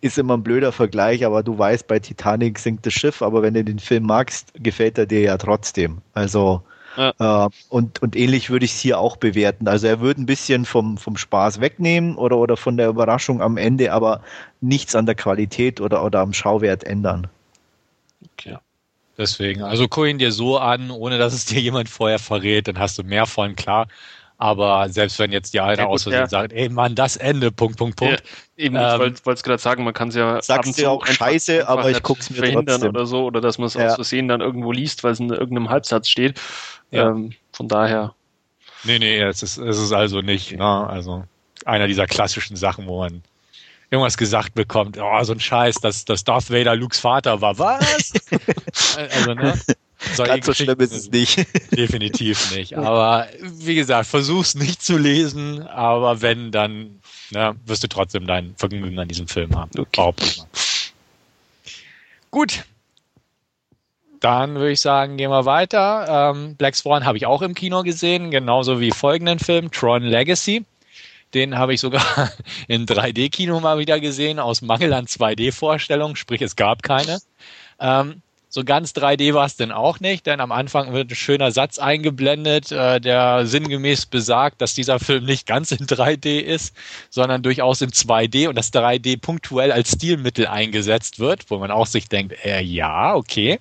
ist immer ein blöder Vergleich, aber du weißt, bei Titanic sinkt das Schiff, aber wenn du den Film magst, gefällt er dir ja trotzdem. Also ja. äh, und, und ähnlich würde ich es hier auch bewerten. Also er würde ein bisschen vom, vom Spaß wegnehmen oder, oder von der Überraschung am Ende, aber nichts an der Qualität oder, oder am Schauwert ändern. Okay. Deswegen, also guck ihn dir so an, ohne dass es dir jemand vorher verrät, dann hast du mehr von, klar. Aber selbst wenn jetzt die eine ja, aus Versehen ja. sagt, ey Mann, das Ende, Punkt, Punkt, Punkt. Ja, eben, ähm, ich wollte es gerade sagen, man kann es ja sagst du auch scheiße, einfach aber ich guck's mir verhindern trotzdem. oder so, oder dass man es aus Versehen dann irgendwo liest, weil es in irgendeinem Halbsatz steht. Ähm, von daher. Nee, nee, es ist, es ist also nicht, okay. ne, also einer dieser klassischen Sachen, wo man irgendwas gesagt bekommt, oh, so ein Scheiß, dass, dass Darth Vader Lukes Vater war. Was? also, ne? Ganz so schlimm ist es nicht. Definitiv nicht. Aber wie gesagt, versuch's nicht zu lesen, aber wenn, dann ne, wirst du trotzdem dein Vergnügen an diesem Film haben. Okay. Gut. Dann würde ich sagen, gehen wir weiter. Ähm, Black Swan habe ich auch im Kino gesehen, genauso wie folgenden Film, Tron Legacy. Den habe ich sogar in 3D-Kino mal wieder gesehen, aus Mangel an 2D-Vorstellungen, sprich es gab keine. Ähm, so ganz 3D war es denn auch nicht, denn am Anfang wird ein schöner Satz eingeblendet, äh, der sinngemäß besagt, dass dieser Film nicht ganz in 3D ist, sondern durchaus in 2D und das 3D punktuell als Stilmittel eingesetzt wird, wo man auch sich denkt, äh, ja, okay.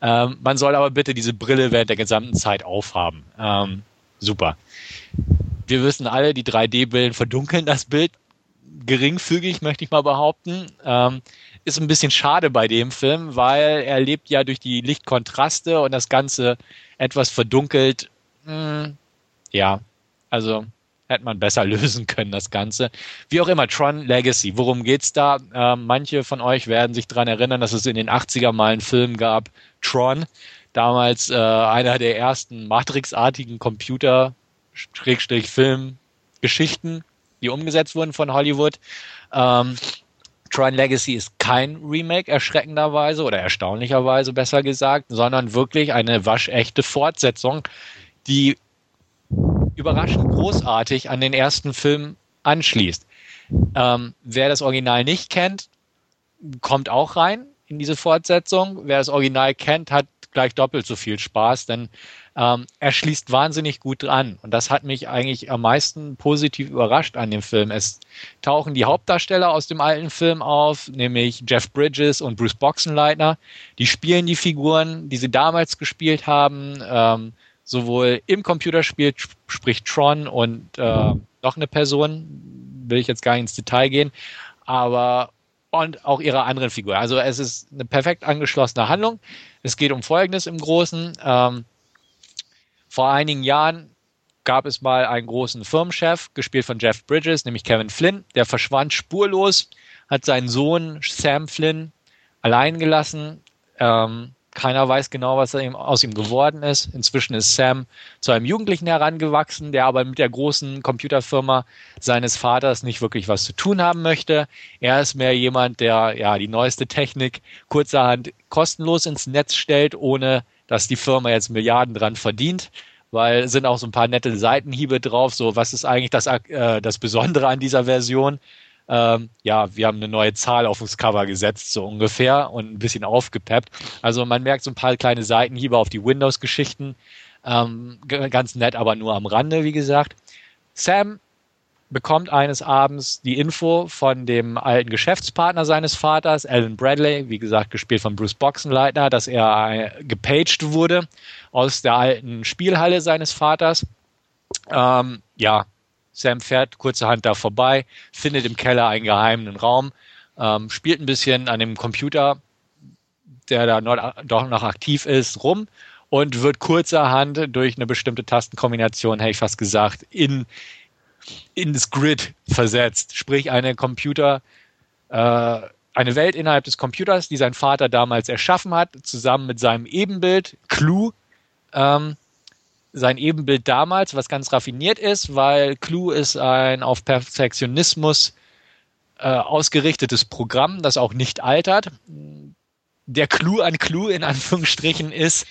Ähm, man soll aber bitte diese Brille während der gesamten Zeit aufhaben. Ähm, super wir wissen alle, die 3D-Brillen verdunkeln das Bild geringfügig, möchte ich mal behaupten. Ähm, ist ein bisschen schade bei dem Film, weil er lebt ja durch die Lichtkontraste und das Ganze etwas verdunkelt. Hm, ja, also hätte man besser lösen können, das Ganze. Wie auch immer, Tron Legacy, worum geht's da? Äh, manche von euch werden sich daran erinnern, dass es in den 80er mal einen Film gab, Tron. Damals äh, einer der ersten Matrix-artigen Computer, Schrägstrich Filmgeschichten, die umgesetzt wurden von Hollywood. Ähm, Tron Legacy ist kein Remake, erschreckenderweise oder erstaunlicherweise besser gesagt, sondern wirklich eine waschechte Fortsetzung, die überraschend großartig an den ersten Film anschließt. Ähm, wer das Original nicht kennt, kommt auch rein in diese Fortsetzung. Wer das Original kennt, hat gleich doppelt so viel Spaß, denn ähm, er schließt wahnsinnig gut dran. Und das hat mich eigentlich am meisten positiv überrascht an dem Film. Es tauchen die Hauptdarsteller aus dem alten Film auf, nämlich Jeff Bridges und Bruce Boxenleitner. Die spielen die Figuren, die sie damals gespielt haben. Ähm, sowohl im Computerspiel, sprich Tron und äh, noch eine Person, will ich jetzt gar nicht ins Detail gehen, aber und auch ihre anderen Figuren. Also es ist eine perfekt angeschlossene Handlung. Es geht um Folgendes im Großen. Ähm, vor einigen Jahren gab es mal einen großen Firmenchef, gespielt von Jeff Bridges, nämlich Kevin Flynn. Der verschwand spurlos, hat seinen Sohn Sam Flynn allein gelassen. Ähm, keiner weiß genau, was aus ihm geworden ist. Inzwischen ist Sam zu einem Jugendlichen herangewachsen, der aber mit der großen Computerfirma seines Vaters nicht wirklich was zu tun haben möchte. Er ist mehr jemand, der ja die neueste Technik kurzerhand kostenlos ins Netz stellt, ohne dass die Firma jetzt Milliarden dran verdient, weil sind auch so ein paar nette Seitenhiebe drauf. So, was ist eigentlich das, äh, das Besondere an dieser Version? Ähm, ja, wir haben eine neue Zahl auf das Cover gesetzt, so ungefähr, und ein bisschen aufgepeppt. Also man merkt so ein paar kleine Seitenhiebe auf die Windows-Geschichten. Ähm, ganz nett, aber nur am Rande, wie gesagt. Sam bekommt eines Abends die Info von dem alten Geschäftspartner seines Vaters, Alan Bradley, wie gesagt, gespielt von Bruce Boxenleitner, dass er gepaged wurde aus der alten Spielhalle seines Vaters. Ähm, ja, Sam fährt kurzerhand da vorbei, findet im Keller einen geheimen Raum, ähm, spielt ein bisschen an dem Computer, der da noch, doch noch aktiv ist, rum und wird kurzerhand durch eine bestimmte Tastenkombination, hätte ich fast gesagt, in ins Grid versetzt. Sprich, eine Computer, äh, eine Welt innerhalb des Computers, die sein Vater damals erschaffen hat, zusammen mit seinem Ebenbild, Clue. Ähm, sein Ebenbild damals, was ganz raffiniert ist, weil Clue ist ein auf Perfektionismus äh, ausgerichtetes Programm, das auch nicht altert. der Clou an Clou in Anführungsstrichen ist,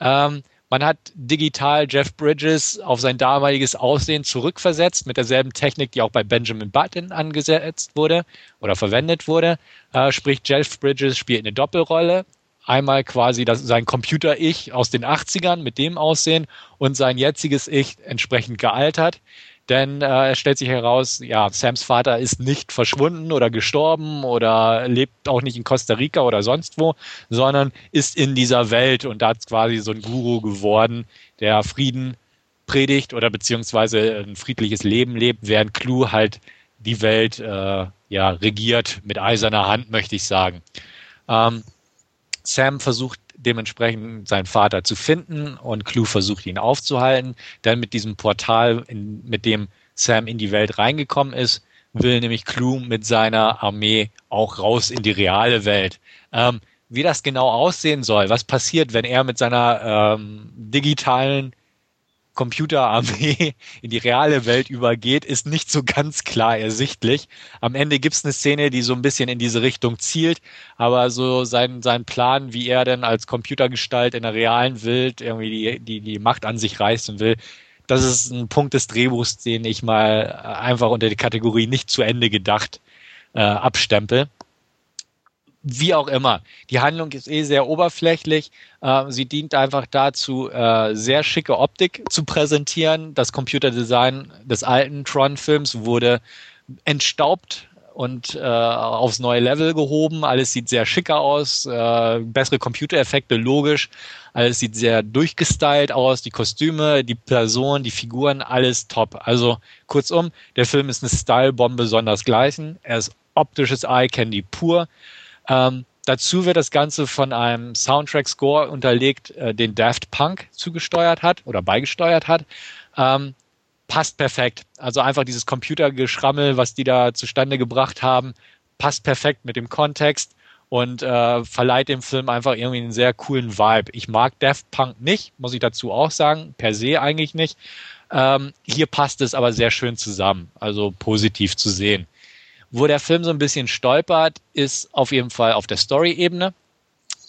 ähm, man hat digital Jeff Bridges auf sein damaliges Aussehen zurückversetzt mit derselben Technik, die auch bei Benjamin Button angesetzt wurde oder verwendet wurde. Äh, sprich, Jeff Bridges spielt eine Doppelrolle. Einmal quasi das, sein Computer-Ich aus den 80ern mit dem Aussehen und sein jetziges Ich entsprechend gealtert. Denn äh, es stellt sich heraus, ja, Sams Vater ist nicht verschwunden oder gestorben oder lebt auch nicht in Costa Rica oder sonst wo, sondern ist in dieser Welt und da ist quasi so ein Guru geworden, der Frieden predigt oder beziehungsweise ein friedliches Leben lebt, während Clue halt die Welt äh, ja regiert mit eiserner Hand, möchte ich sagen. Ähm, Sam versucht dementsprechend seinen Vater zu finden und Clue versucht ihn aufzuhalten. Dann mit diesem Portal, in, mit dem Sam in die Welt reingekommen ist, will nämlich Clue mit seiner Armee auch raus in die reale Welt. Ähm, wie das genau aussehen soll, was passiert, wenn er mit seiner ähm, digitalen Computerarmee in die reale Welt übergeht, ist nicht so ganz klar ersichtlich. Am Ende gibt es eine Szene, die so ein bisschen in diese Richtung zielt, aber so sein, sein Plan, wie er denn als Computergestalt in der realen Welt irgendwie die, die, die Macht an sich reißen will, das ist ein Punkt des Drehbuchs, den ich mal einfach unter die Kategorie nicht zu Ende gedacht äh, abstempel wie auch immer. Die Handlung ist eh sehr oberflächlich. Äh, sie dient einfach dazu, äh, sehr schicke Optik zu präsentieren. Das Computerdesign des alten Tron-Films wurde entstaubt und äh, aufs neue Level gehoben. Alles sieht sehr schicker aus, äh, bessere Computereffekte, logisch. Alles sieht sehr durchgestylt aus, die Kostüme, die Personen, die Figuren, alles top. Also kurzum, der Film ist eine Stylebombe sondersgleichen. Er ist optisches Eye Candy pur. Ähm, dazu wird das Ganze von einem Soundtrack-Score unterlegt, äh, den Daft Punk zugesteuert hat oder beigesteuert hat. Ähm, passt perfekt. Also einfach dieses Computergeschrammel, was die da zustande gebracht haben, passt perfekt mit dem Kontext und äh, verleiht dem Film einfach irgendwie einen sehr coolen Vibe. Ich mag Daft Punk nicht, muss ich dazu auch sagen, per se eigentlich nicht. Ähm, hier passt es aber sehr schön zusammen, also positiv zu sehen. Wo der Film so ein bisschen stolpert, ist auf jeden Fall auf der Story-Ebene.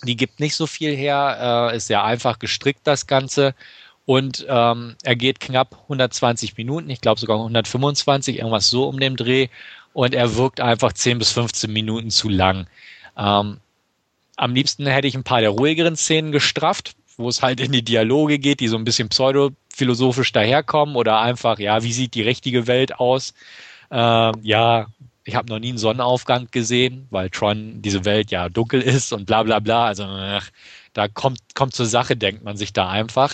Die gibt nicht so viel her, äh, ist sehr einfach gestrickt, das Ganze. Und ähm, er geht knapp 120 Minuten, ich glaube sogar 125, irgendwas so um den Dreh. Und er wirkt einfach 10 bis 15 Minuten zu lang. Ähm, am liebsten hätte ich ein paar der ruhigeren Szenen gestrafft, wo es halt in die Dialoge geht, die so ein bisschen pseudophilosophisch daherkommen oder einfach, ja, wie sieht die richtige Welt aus? Ähm, ja, ich habe noch nie einen Sonnenaufgang gesehen, weil Tron diese Welt ja dunkel ist und bla bla bla. Also ach, da kommt, kommt zur Sache, denkt man sich da einfach.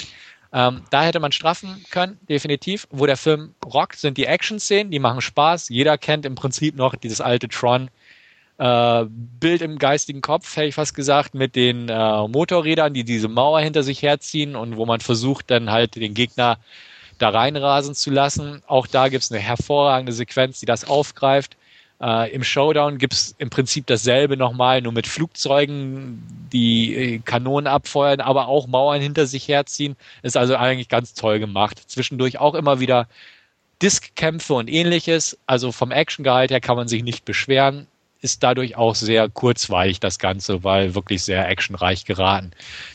Ähm, da hätte man straffen können, definitiv. Wo der Film rockt, sind die Action-Szenen, die machen Spaß. Jeder kennt im Prinzip noch dieses alte Tron. Äh, Bild im geistigen Kopf, hätte ich fast gesagt, mit den äh, Motorrädern, die diese Mauer hinter sich herziehen und wo man versucht, dann halt den Gegner da reinrasen zu lassen. Auch da gibt es eine hervorragende Sequenz, die das aufgreift. Äh, Im Showdown gibt's im Prinzip dasselbe nochmal, nur mit Flugzeugen, die äh, Kanonen abfeuern, aber auch Mauern hinter sich herziehen. Ist also eigentlich ganz toll gemacht. Zwischendurch auch immer wieder Diskkämpfe und ähnliches. Also vom Actiongehalt her kann man sich nicht beschweren. Ist dadurch auch sehr kurzweilig das Ganze, weil wirklich sehr actionreich geraten.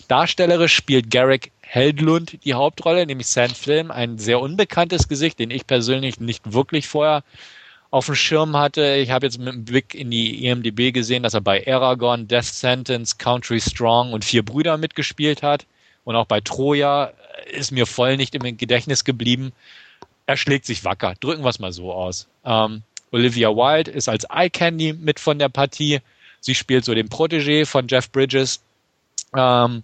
Darstellerisch spielt Garrick Heldlund die Hauptrolle, nämlich Sand Film, ein sehr unbekanntes Gesicht, den ich persönlich nicht wirklich vorher auf dem Schirm hatte. Ich habe jetzt mit einem Blick in die EMDB gesehen, dass er bei Aragon, Death Sentence, Country Strong und Vier Brüder mitgespielt hat. Und auch bei Troja ist mir voll nicht im Gedächtnis geblieben. Er schlägt sich wacker. Drücken wir es mal so aus. Ähm, Olivia Wilde ist als Eye Candy mit von der Partie. Sie spielt so den Protégé von Jeff Bridges. Ähm,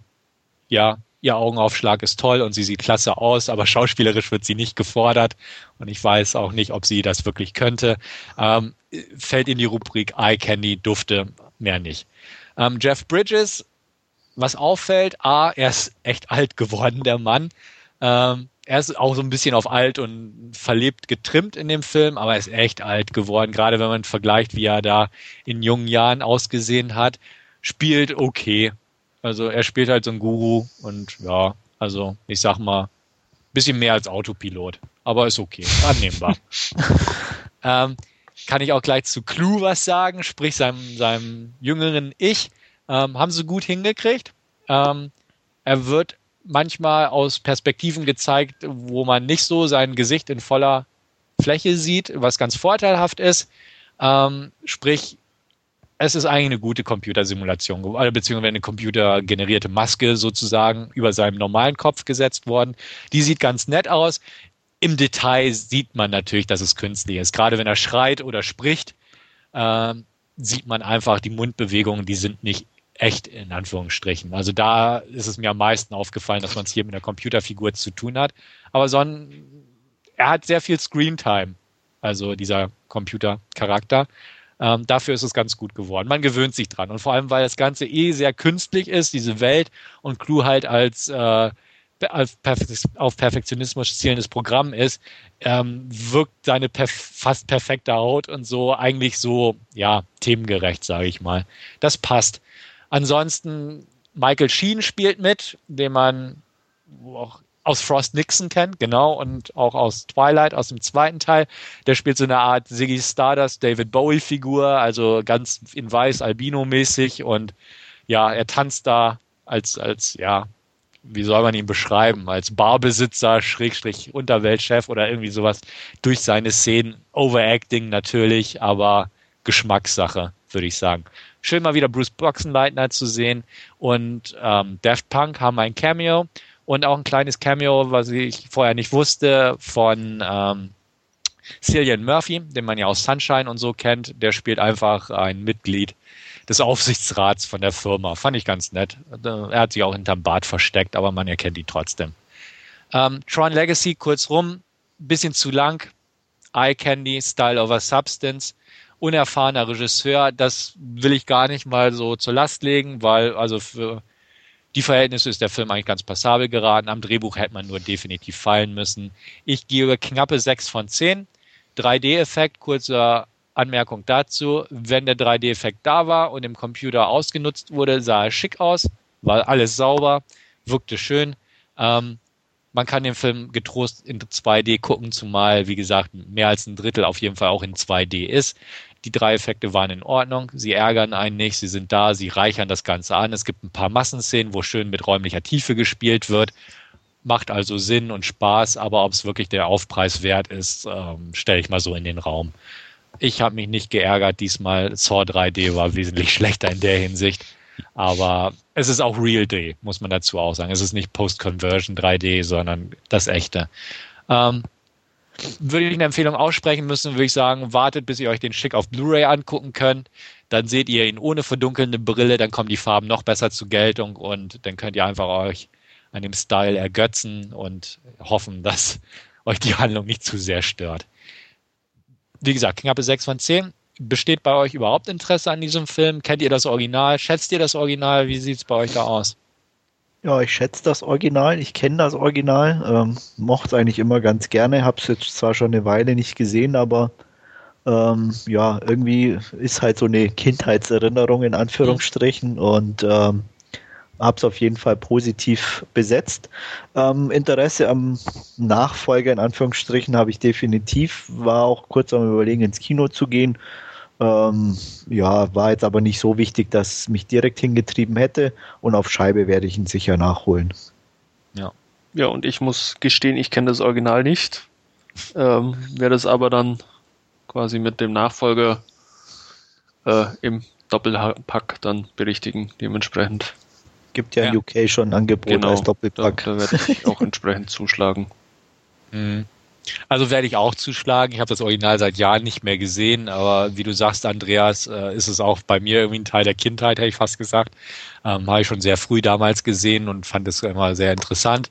ja, ihr Augenaufschlag ist toll und sie sieht klasse aus, aber schauspielerisch wird sie nicht gefordert und ich weiß auch nicht, ob sie das wirklich könnte. Ähm, fällt in die Rubrik Eye Candy, Dufte, mehr nicht. Ähm, Jeff Bridges, was auffällt, A, er ist echt alt geworden, der Mann. Ähm, er ist auch so ein bisschen auf alt und verlebt getrimmt in dem Film, aber er ist echt alt geworden, gerade wenn man vergleicht, wie er da in jungen Jahren ausgesehen hat. Spielt okay, also er spielt halt so einen Guru und ja, also ich sag mal, bisschen mehr als Autopilot. Aber ist okay, annehmbar. ähm, kann ich auch gleich zu Clue was sagen, sprich seinem, seinem jüngeren Ich. Ähm, haben sie gut hingekriegt. Ähm, er wird manchmal aus Perspektiven gezeigt, wo man nicht so sein Gesicht in voller Fläche sieht, was ganz vorteilhaft ist. Ähm, sprich, es ist eigentlich eine gute Computersimulation, beziehungsweise eine computergenerierte Maske sozusagen über seinem normalen Kopf gesetzt worden. Die sieht ganz nett aus. Im Detail sieht man natürlich, dass es künstlich ist. Gerade wenn er schreit oder spricht, äh, sieht man einfach die Mundbewegungen, die sind nicht echt in Anführungsstrichen. Also da ist es mir am meisten aufgefallen, dass man es hier mit einer Computerfigur zu tun hat. Aber so ein, er hat sehr viel Screentime, also dieser Computercharakter. Ähm, dafür ist es ganz gut geworden. Man gewöhnt sich dran. Und vor allem, weil das Ganze eh sehr künstlich ist, diese Welt und Clue halt als äh, auf Perfektionismus zielendes Programm ist, ähm, wirkt seine perf fast perfekte Haut und so eigentlich so, ja, themengerecht, sage ich mal. Das passt. Ansonsten, Michael Sheen spielt mit, den man auch aus Frost Nixon kennt, genau, und auch aus Twilight, aus dem zweiten Teil. Der spielt so eine Art Ziggy Stardust, David Bowie-Figur, also ganz in weiß, albino-mäßig und ja, er tanzt da als, als, ja, wie soll man ihn beschreiben, als Barbesitzer, Schrägstrich Unterweltchef oder irgendwie sowas durch seine Szenen. Overacting natürlich, aber Geschmackssache, würde ich sagen. Schön mal wieder Bruce Boxenleitner zu sehen und ähm, Daft Punk haben ein Cameo und auch ein kleines Cameo, was ich vorher nicht wusste, von ähm, Cillian Murphy, den man ja aus Sunshine und so kennt. Der spielt einfach ein Mitglied des Aufsichtsrats von der Firma. Fand ich ganz nett. Er hat sich auch hinterm Bart versteckt, aber man erkennt ihn trotzdem. Ähm, Tron Legacy, kurzrum, bisschen zu lang. Eye Candy, Style over Substance. Unerfahrener Regisseur, das will ich gar nicht mal so zur Last legen, weil also für die Verhältnisse ist der Film eigentlich ganz passabel geraten. Am Drehbuch hätte man nur definitiv fallen müssen. Ich gebe knappe 6 von 10. 3D-Effekt, kurzer Anmerkung dazu. Wenn der 3D-Effekt da war und im Computer ausgenutzt wurde, sah er schick aus, war alles sauber, wirkte schön. Ähm, man kann den Film getrost in 2D gucken, zumal, wie gesagt, mehr als ein Drittel auf jeden Fall auch in 2D ist. Die drei Effekte waren in Ordnung. Sie ärgern einen nicht. Sie sind da. Sie reichern das Ganze an. Es gibt ein paar Massenszenen, wo schön mit räumlicher Tiefe gespielt wird. Macht also Sinn und Spaß. Aber ob es wirklich der Aufpreis wert ist, ähm, stelle ich mal so in den Raum. Ich habe mich nicht geärgert diesmal. Saw 3D war wesentlich schlechter in der Hinsicht. Aber es ist auch Real D, muss man dazu auch sagen. Es ist nicht Post-Conversion 3D, sondern das echte. Ähm, würde ich eine Empfehlung aussprechen müssen, würde ich sagen, wartet, bis ihr euch den schick auf Blu-ray angucken könnt. Dann seht ihr ihn ohne verdunkelnde Brille, dann kommen die Farben noch besser zur Geltung und dann könnt ihr einfach euch an dem Style ergötzen und hoffen, dass euch die Handlung nicht zu sehr stört. Wie gesagt, knappe 6 von 10. Besteht bei euch überhaupt Interesse an diesem Film? Kennt ihr das Original? Schätzt ihr das Original? Wie sieht es bei euch da aus? Ja, ich schätze das Original, ich kenne das Original, ähm, mochte es eigentlich immer ganz gerne, habe es jetzt zwar schon eine Weile nicht gesehen, aber ähm, ja, irgendwie ist halt so eine Kindheitserinnerung in Anführungsstrichen mhm. und ähm, habe es auf jeden Fall positiv besetzt. Ähm, Interesse am Nachfolger in Anführungsstrichen habe ich definitiv, war auch kurz am Überlegen, ins Kino zu gehen. Ähm, ja, war jetzt aber nicht so wichtig, dass es mich direkt hingetrieben hätte und auf Scheibe werde ich ihn sicher nachholen. Ja. Ja, und ich muss gestehen, ich kenne das Original nicht. Ähm, werde es aber dann quasi mit dem Nachfolger äh, im Doppelpack dann berichtigen, dementsprechend. Gibt ja, ja. UK schon ein Angebot genau, als Doppelpack. Da, da werde ich auch entsprechend zuschlagen. Mhm. Also werde ich auch zuschlagen. Ich habe das Original seit Jahren nicht mehr gesehen, aber wie du sagst, Andreas, äh, ist es auch bei mir irgendwie ein Teil der Kindheit, hätte ich fast gesagt. Ähm, habe ich schon sehr früh damals gesehen und fand es immer sehr interessant.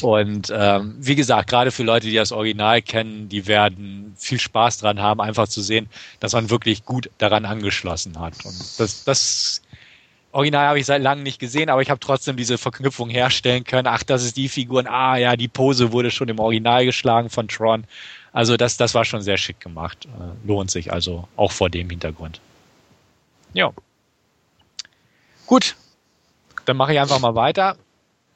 Und ähm, wie gesagt, gerade für Leute, die das Original kennen, die werden viel Spaß dran haben, einfach zu sehen, dass man wirklich gut daran angeschlossen hat. Und das, das Original habe ich seit langem nicht gesehen, aber ich habe trotzdem diese Verknüpfung herstellen können. Ach, das ist die Figur. Und, ah, ja, die Pose wurde schon im Original geschlagen von Tron. Also das, das war schon sehr schick gemacht. Äh, lohnt sich also auch vor dem Hintergrund. Ja. Gut. Dann mache ich einfach mal weiter.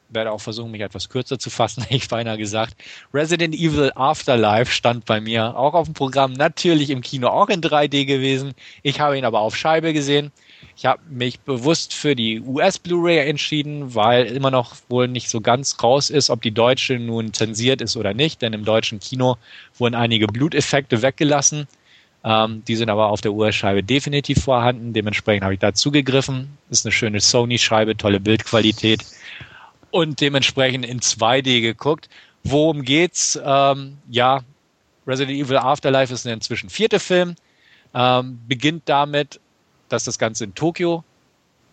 Werde auch versuchen, mich etwas kürzer zu fassen, hätte ich beinahe gesagt. Resident Evil Afterlife stand bei mir auch auf dem Programm. Natürlich im Kino auch in 3D gewesen. Ich habe ihn aber auf Scheibe gesehen. Ich habe mich bewusst für die US Blu-ray entschieden, weil immer noch wohl nicht so ganz raus ist, ob die deutsche nun zensiert ist oder nicht, denn im deutschen Kino wurden einige Bluteffekte weggelassen. Ähm, die sind aber auf der US-Scheibe definitiv vorhanden. Dementsprechend habe ich da zugegriffen. Ist eine schöne Sony-Scheibe, tolle Bildqualität und dementsprechend in 2D geguckt. Worum geht's? Ähm, ja, Resident Evil Afterlife ist ein inzwischen vierte Film. Ähm, beginnt damit, dass das Ganze in Tokio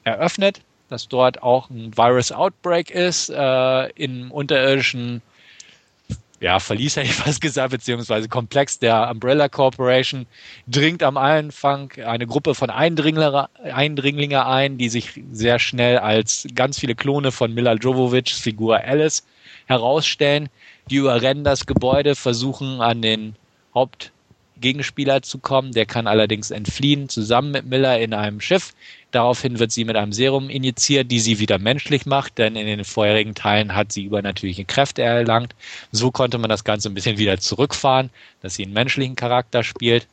eröffnet, dass dort auch ein Virus Outbreak ist, äh, im unterirdischen ja, Verlies hätte ich fast gesagt, beziehungsweise Komplex der Umbrella Corporation dringt am Anfang eine Gruppe von Eindringler, Eindringlinge ein, die sich sehr schnell als ganz viele Klone von Mila Jovovics Figur Alice herausstellen. Die überrennen das Gebäude, versuchen an den Hauptgegenspieler zu kommen. Der kann allerdings entfliehen, zusammen mit Miller in einem Schiff. Daraufhin wird sie mit einem Serum injiziert, die sie wieder menschlich macht, denn in den vorherigen Teilen hat sie übernatürliche Kräfte erlangt. So konnte man das Ganze ein bisschen wieder zurückfahren, dass sie einen menschlichen Charakter spielt.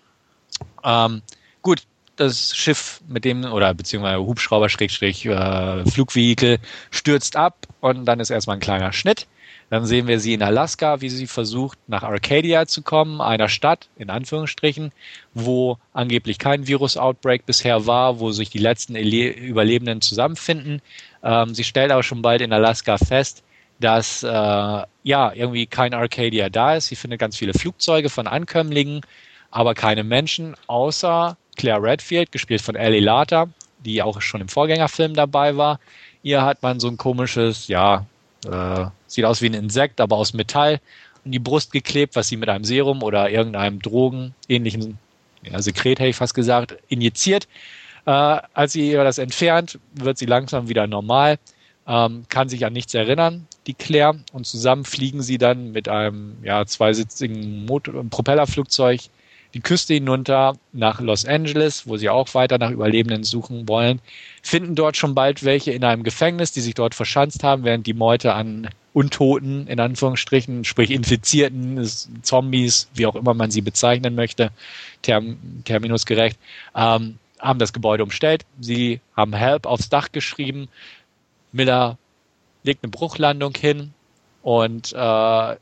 Ähm, gut, das Schiff mit dem, oder beziehungsweise Hubschrauber, Schrägstrich, äh, stürzt ab und dann ist erstmal ein kleiner Schnitt. Dann sehen wir sie in Alaska, wie sie versucht, nach Arcadia zu kommen, einer Stadt, in Anführungsstrichen, wo angeblich kein Virus-Outbreak bisher war, wo sich die letzten Überlebenden zusammenfinden. Ähm, sie stellt aber schon bald in Alaska fest, dass äh, ja irgendwie kein Arcadia da ist. Sie findet ganz viele Flugzeuge von Ankömmlingen, aber keine Menschen, außer Claire Redfield, gespielt von Ellie Lata, die auch schon im Vorgängerfilm dabei war. Ihr hat man so ein komisches, ja, äh, sieht aus wie ein Insekt, aber aus Metall in die Brust geklebt, was sie mit einem Serum oder irgendeinem drogenähnlichen ja, Sekret, hätte ich fast gesagt, injiziert. Äh, als sie das entfernt, wird sie langsam wieder normal, ähm, kann sich an nichts erinnern, die Claire, und zusammen fliegen sie dann mit einem ja, zweisitzigen Motor Propellerflugzeug die Küste hinunter nach Los Angeles, wo sie auch weiter nach Überlebenden suchen wollen, finden dort schon bald welche in einem Gefängnis, die sich dort verschanzt haben, während die Meute an Untoten, in Anführungsstrichen, sprich Infizierten, Zombies, wie auch immer man sie bezeichnen möchte, term, terminusgerecht, ähm, haben das Gebäude umstellt. Sie haben Help aufs Dach geschrieben. Miller legt eine Bruchlandung hin und äh,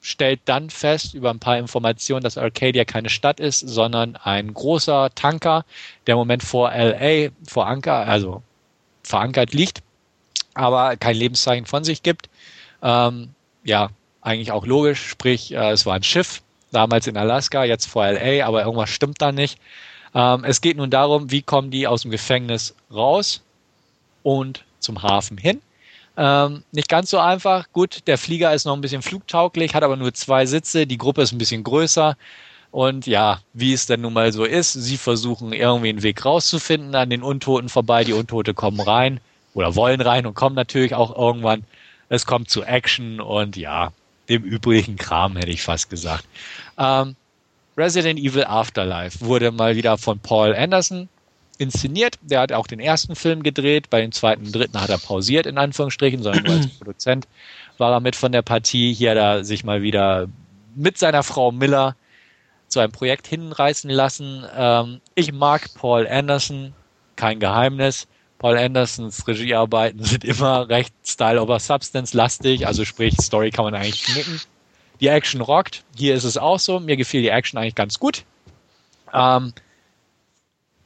stellt dann fest über ein paar Informationen, dass Arcadia keine Stadt ist, sondern ein großer Tanker, der im Moment vor LA, vor Anker, also verankert liegt, aber kein Lebenszeichen von sich gibt. Ähm, ja, eigentlich auch logisch, sprich, äh, es war ein Schiff, damals in Alaska, jetzt vor LA, aber irgendwas stimmt da nicht. Ähm, es geht nun darum, wie kommen die aus dem Gefängnis raus und zum Hafen hin. Ähm, nicht ganz so einfach. Gut, der Flieger ist noch ein bisschen flugtauglich, hat aber nur zwei Sitze. Die Gruppe ist ein bisschen größer. Und ja, wie es denn nun mal so ist, sie versuchen irgendwie einen Weg rauszufinden an den Untoten vorbei. Die Untote kommen rein oder wollen rein und kommen natürlich auch irgendwann. Es kommt zu Action und ja, dem übrigen Kram hätte ich fast gesagt. Ähm, Resident Evil Afterlife wurde mal wieder von Paul Anderson inszeniert. Der hat auch den ersten Film gedreht. Bei dem zweiten und dritten hat er pausiert, in Anführungsstrichen, sondern nur als Produzent war er mit von der Partie. Hier hat er sich mal wieder mit seiner Frau Miller zu einem Projekt hinreißen lassen. Ähm, ich mag Paul Anderson, kein Geheimnis. Paul Andersons Regiearbeiten sind immer recht Style over Substance lastig, also sprich Story kann man eigentlich knicken. Die Action rockt. Hier ist es auch so. Mir gefiel die Action eigentlich ganz gut. Ähm,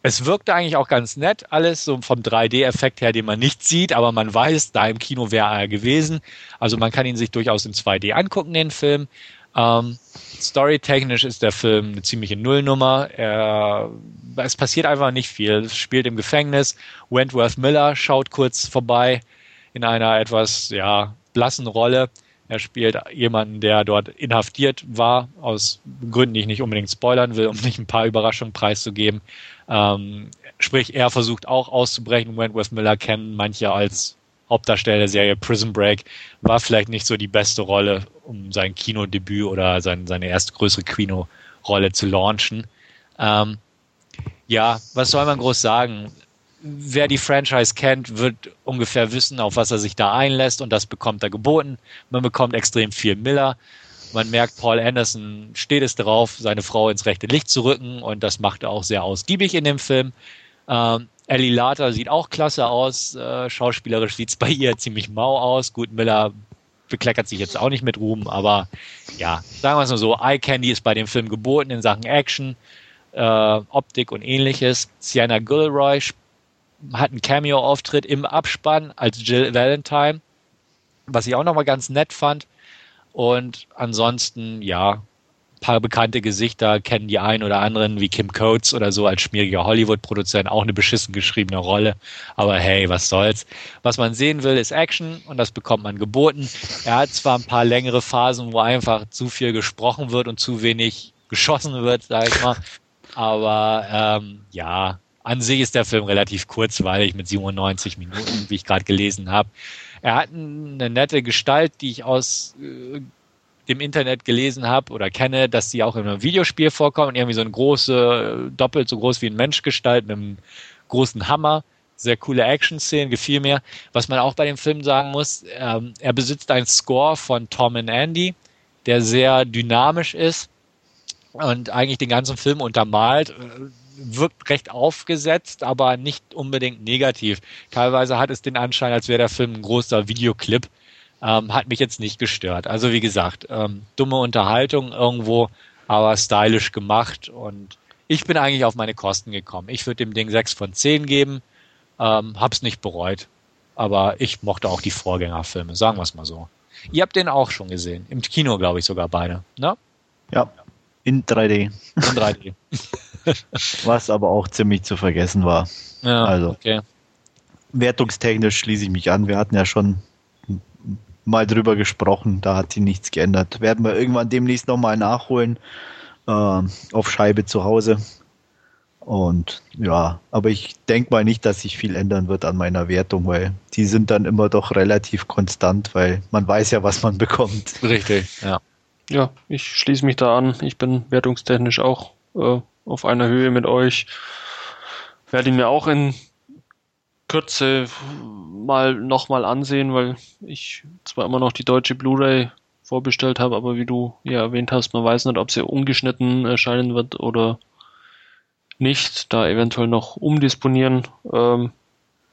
es wirkte eigentlich auch ganz nett, alles so vom 3D-Effekt her, den man nicht sieht, aber man weiß, da im Kino wäre er gewesen. Also man kann ihn sich durchaus in 2D angucken, den Film. Ähm, Storytechnisch ist der Film eine ziemliche Nullnummer. Er, es passiert einfach nicht viel. Es spielt im Gefängnis. Wentworth Miller schaut kurz vorbei in einer etwas ja, blassen Rolle. Er spielt jemanden, der dort inhaftiert war, aus Gründen, die ich nicht unbedingt spoilern will, um nicht ein paar Überraschungen preiszugeben. Ähm, sprich, er versucht auch auszubrechen. Wentworth Miller kennen manche als Hauptdarsteller der Serie Prison Break. War vielleicht nicht so die beste Rolle, um sein Kinodebüt oder sein, seine erste größere Kinorolle zu launchen. Ähm, ja, was soll man groß sagen? Wer die Franchise kennt, wird ungefähr wissen, auf was er sich da einlässt und das bekommt er geboten. Man bekommt extrem viel Miller. Man merkt, Paul Anderson steht es darauf, seine Frau ins rechte Licht zu rücken und das macht er auch sehr ausgiebig in dem Film. Ähm, Ellie Later sieht auch klasse aus. Äh, schauspielerisch sieht es bei ihr ziemlich mau aus. Gut, Miller bekleckert sich jetzt auch nicht mit Ruhm, aber ja, sagen wir es mal so, Eye Candy ist bei dem Film geboten in Sachen Action, äh, Optik und ähnliches. Sienna Gilroy hat einen Cameo-Auftritt im Abspann als Jill Valentine, was ich auch nochmal ganz nett fand. Und ansonsten, ja, paar bekannte Gesichter kennen die einen oder anderen, wie Kim Coates oder so als schmieriger Hollywood-Produzent, auch eine beschissen geschriebene Rolle. Aber hey, was soll's. Was man sehen will, ist Action und das bekommt man geboten. Er hat zwar ein paar längere Phasen, wo einfach zu viel gesprochen wird und zu wenig geschossen wird, sag ich mal. Aber ähm, ja, an sich ist der Film relativ kurzweilig mit 97 Minuten, wie ich gerade gelesen habe. Er hat eine nette Gestalt, die ich aus äh, dem Internet gelesen habe oder kenne, dass sie auch in einem Videospiel vorkommen. Irgendwie so eine große, doppelt so groß wie ein Menschgestalt mit einem großen Hammer. Sehr coole Action-Szenen, gefiel mir. Was man auch bei dem Film sagen muss, ähm, er besitzt einen Score von Tom and Andy, der sehr dynamisch ist und eigentlich den ganzen Film untermalt. Wirkt recht aufgesetzt, aber nicht unbedingt negativ. Teilweise hat es den Anschein, als wäre der Film ein großer Videoclip ähm, hat mich jetzt nicht gestört. Also wie gesagt, ähm, dumme Unterhaltung irgendwo, aber stylisch gemacht und ich bin eigentlich auf meine Kosten gekommen. Ich würde dem Ding 6 von 10 geben, ähm, hab's nicht bereut. Aber ich mochte auch die Vorgängerfilme, sagen wir es mal so. Ihr habt den auch schon gesehen. Im Kino, glaube ich, sogar beide. Ne? Ja, in 3D. In 3D. Was aber auch ziemlich zu vergessen war. Ja, also, okay. Wertungstechnisch schließe ich mich an. Wir hatten ja schon mal drüber gesprochen, da hat sich nichts geändert. Werden wir irgendwann demnächst nochmal nachholen äh, auf Scheibe zu Hause. Und ja, aber ich denke mal nicht, dass sich viel ändern wird an meiner Wertung, weil die sind dann immer doch relativ konstant, weil man weiß ja, was man bekommt. Richtig, ja. Ja, ich schließe mich da an. Ich bin wertungstechnisch auch äh, auf einer Höhe mit euch. Werde ihn mir auch in Kürze mal nochmal ansehen, weil ich zwar immer noch die deutsche Blu-ray vorbestellt habe, aber wie du ja erwähnt hast, man weiß nicht, ob sie ungeschnitten erscheinen wird oder nicht, da eventuell noch umdisponieren. Ähm,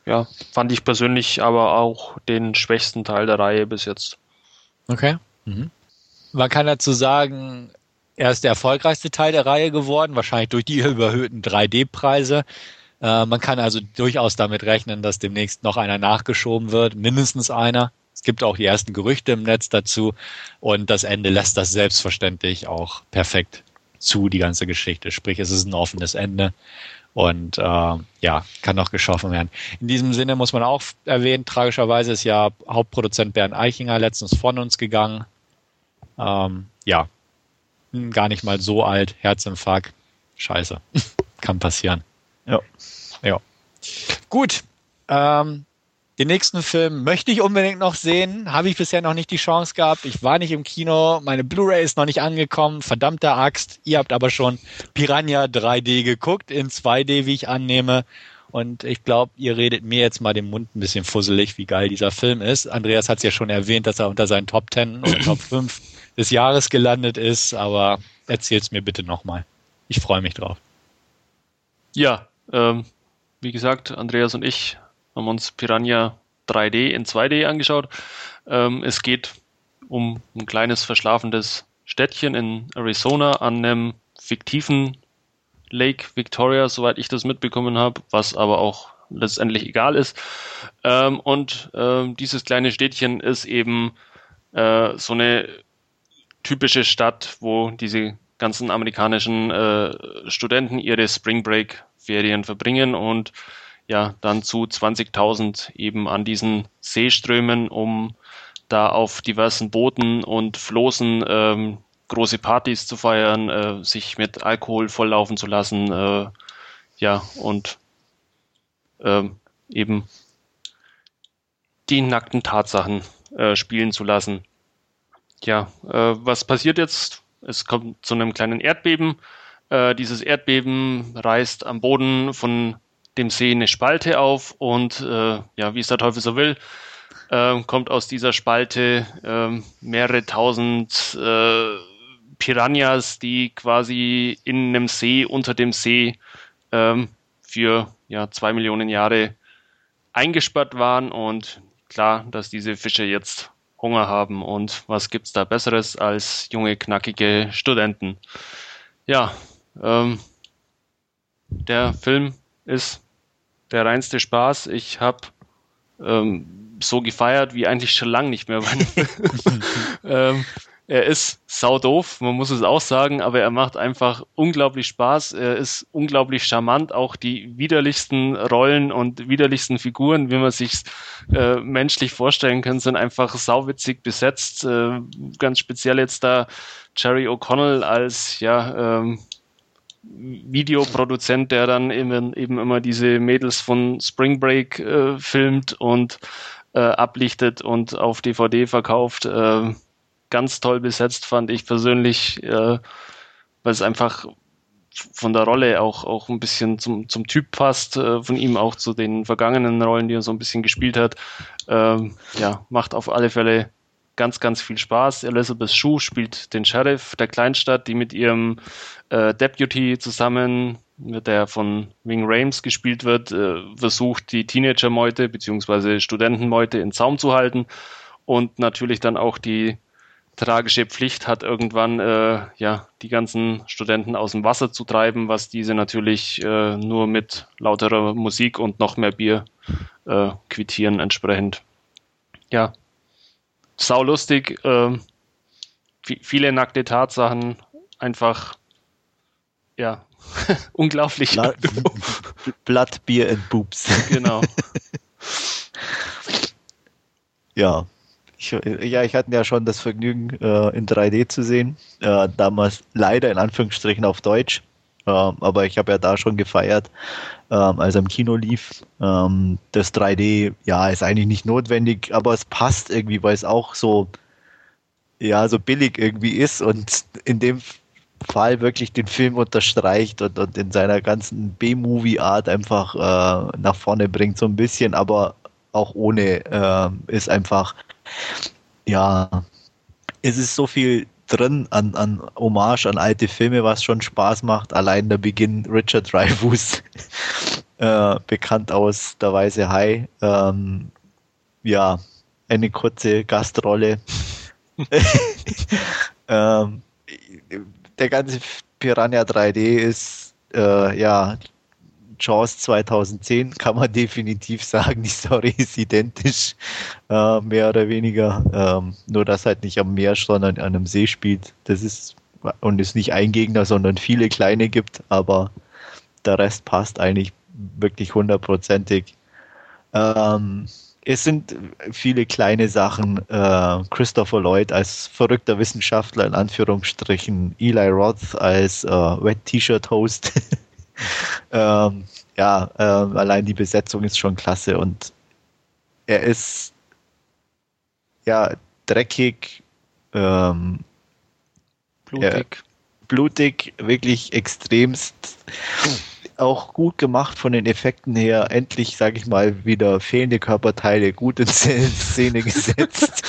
ja, fand ich persönlich aber auch den schwächsten Teil der Reihe bis jetzt. Okay. Mhm. Man kann dazu sagen, er ist der erfolgreichste Teil der Reihe geworden, wahrscheinlich durch die überhöhten 3D-Preise. Äh, man kann also durchaus damit rechnen, dass demnächst noch einer nachgeschoben wird, mindestens einer. Es gibt auch die ersten Gerüchte im Netz dazu und das Ende lässt das selbstverständlich auch perfekt zu, die ganze Geschichte. Sprich, es ist ein offenes Ende und äh, ja, kann noch geschaffen werden. In diesem Sinne muss man auch erwähnen, tragischerweise ist ja Hauptproduzent Bernd Eichinger letztens von uns gegangen. Ähm, ja, gar nicht mal so alt, Herzinfarkt, scheiße, kann passieren. Ja. Ja. Gut. Ähm, den nächsten Film möchte ich unbedingt noch sehen. Habe ich bisher noch nicht die Chance gehabt. Ich war nicht im Kino. Meine Blu-ray ist noch nicht angekommen. Verdammte Axt. Ihr habt aber schon Piranha 3D geguckt, in 2D, wie ich annehme. Und ich glaube, ihr redet mir jetzt mal den Mund ein bisschen fusselig, wie geil dieser Film ist. Andreas hat es ja schon erwähnt, dass er unter seinen Top 10 oder Top 5 des Jahres gelandet ist. Aber erzähl's mir bitte nochmal. Ich freue mich drauf. Ja, ähm, wie gesagt, Andreas und ich haben uns Piranha 3D in 2D angeschaut. Ähm, es geht um ein kleines verschlafenes Städtchen in Arizona an einem fiktiven Lake Victoria, soweit ich das mitbekommen habe, was aber auch letztendlich egal ist. Ähm, und ähm, dieses kleine Städtchen ist eben äh, so eine typische Stadt, wo diese ganzen amerikanischen äh, Studenten ihre Spring Break Ferien verbringen und ja, dann zu 20.000 eben an diesen See strömen, um da auf diversen Booten und Floßen ähm, große Partys zu feiern, äh, sich mit Alkohol volllaufen zu lassen, äh, ja, und äh, eben die nackten Tatsachen äh, spielen zu lassen. Ja, äh, was passiert jetzt? Es kommt zu einem kleinen Erdbeben. Äh, dieses Erdbeben reißt am Boden von dem See eine Spalte auf und äh, ja, wie es der Teufel so will, äh, kommt aus dieser Spalte äh, mehrere tausend äh, Piranhas, die quasi in einem See, unter dem See ähm, für ja zwei Millionen Jahre eingesperrt waren und klar, dass diese Fische jetzt Hunger haben und was gibt's da Besseres als junge, knackige Studenten? Ja, ähm, der Film ist der reinste Spaß. Ich habe ähm, so gefeiert wie eigentlich schon lange nicht mehr. ähm, er ist sau doof, man muss es auch sagen, aber er macht einfach unglaublich Spaß. Er ist unglaublich charmant. Auch die widerlichsten Rollen und widerlichsten Figuren, wie man sich äh, menschlich vorstellen kann, sind einfach sauwitzig besetzt. Äh, ganz speziell jetzt da Jerry O'Connell als ja ähm, Videoproduzent, der dann eben, eben immer diese Mädels von Spring Break äh, filmt und äh, ablichtet und auf DVD verkauft. Äh, ganz toll besetzt, fand ich persönlich, äh, weil es einfach von der Rolle auch, auch ein bisschen zum, zum Typ passt, äh, von ihm auch zu den vergangenen Rollen, die er so ein bisschen gespielt hat. Ähm, ja, macht auf alle Fälle ganz, ganz viel Spaß. Elizabeth Shue spielt den Sheriff der Kleinstadt, die mit ihrem äh, Deputy zusammen, der von Wing Rames gespielt wird, äh, versucht, die Teenager-Meute bzw. Studentenmeute in Zaum zu halten und natürlich dann auch die tragische Pflicht hat, irgendwann äh, ja die ganzen Studenten aus dem Wasser zu treiben, was diese natürlich äh, nur mit lauterer Musik und noch mehr Bier äh, quittieren entsprechend. Ja, saulustig, äh, viele nackte Tatsachen, einfach ja unglaublich. Blood, Blood, Beer and Boobs. Genau. ja, ich, ja, ich hatte ja schon das Vergnügen, äh, in 3D zu sehen. Äh, damals leider in Anführungsstrichen auf Deutsch. Äh, aber ich habe ja da schon gefeiert, ähm, als er im Kino lief. Ähm, das 3D, ja, ist eigentlich nicht notwendig, aber es passt irgendwie, weil es auch so, ja, so billig irgendwie ist und in dem Fall wirklich den Film unterstreicht und, und in seiner ganzen B-Movie-Art einfach äh, nach vorne bringt, so ein bisschen, aber auch ohne äh, ist einfach ja, es ist so viel drin an, an Hommage an alte Filme, was schon Spaß macht. Allein der Beginn Richard Dreyfuss, äh, bekannt aus Der Weiße Hai. Ähm, ja, eine kurze Gastrolle. ähm, der ganze Piranha 3D ist äh, ja Jaws 2010 kann man definitiv sagen, die Story ist identisch, äh, mehr oder weniger. Ähm, nur dass halt nicht am Meer, sondern an einem See spielt. Das ist und es nicht ein Gegner, sondern viele kleine gibt, aber der Rest passt eigentlich wirklich hundertprozentig. Ähm, es sind viele kleine Sachen. Äh, Christopher Lloyd als verrückter Wissenschaftler in Anführungsstrichen, Eli Roth als äh, Wet T-Shirt Host. ähm, ja, äh, allein die Besetzung ist schon klasse und er ist ja dreckig, ähm, blutig. Äh, blutig, wirklich extremst. Auch gut gemacht von den Effekten her. Endlich, sage ich mal, wieder fehlende Körperteile gut in Szene gesetzt.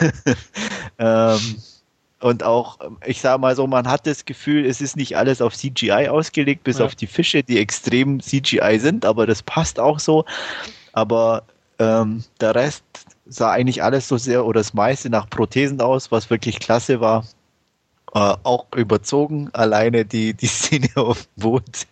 ähm, und auch, ich sage mal so, man hat das Gefühl, es ist nicht alles auf CGI ausgelegt, bis ja. auf die Fische, die extrem CGI sind, aber das passt auch so. Aber ähm, der Rest sah eigentlich alles so sehr oder das meiste nach Prothesen aus, was wirklich klasse war. Äh, auch überzogen, alleine die, die Szene auf dem Boot,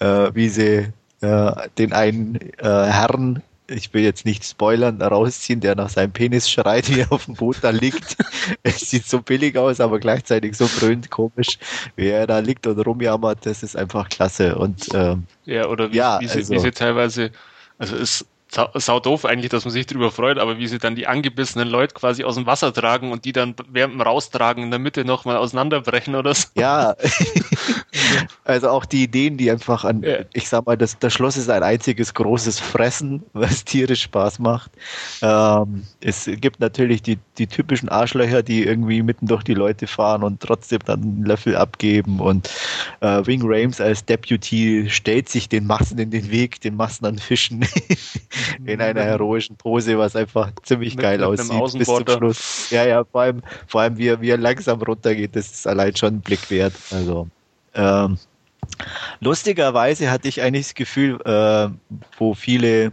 äh, wie sie äh, den einen äh, Herrn ich will jetzt nicht spoilern, rausziehen, der nach seinem Penis schreit, wie er auf dem Boot da liegt. es sieht so billig aus, aber gleichzeitig so brüllend komisch, wie er da liegt und rumjammert. Das ist einfach klasse. Und ähm, ja, oder wie, ja, wie, sie, also, wie sie teilweise, also es sau, doof eigentlich, dass man sich darüber freut, aber wie sie dann die angebissenen Leute quasi aus dem Wasser tragen und die dann während dem Raustragen in der Mitte nochmal auseinanderbrechen oder so. Ja, also auch die Ideen, die einfach an, ja. ich sag mal, das, das Schloss ist ein einziges großes Fressen, was tierisch Spaß macht. Ähm, es gibt natürlich die, die typischen Arschlöcher, die irgendwie mitten durch die Leute fahren und trotzdem dann einen Löffel abgeben und äh, Wing Rames als Deputy stellt sich den Massen in den Weg, den Massen an Fischen. in einer heroischen Pose, was einfach ziemlich mit, geil mit aussieht bis zum Schluss. Ja, ja, vor allem, vor allem wie, er, wie er langsam runtergeht, das ist allein schon ein Blick wert. Also, ähm, Lustigerweise hatte ich eigentlich das Gefühl, äh, wo viele,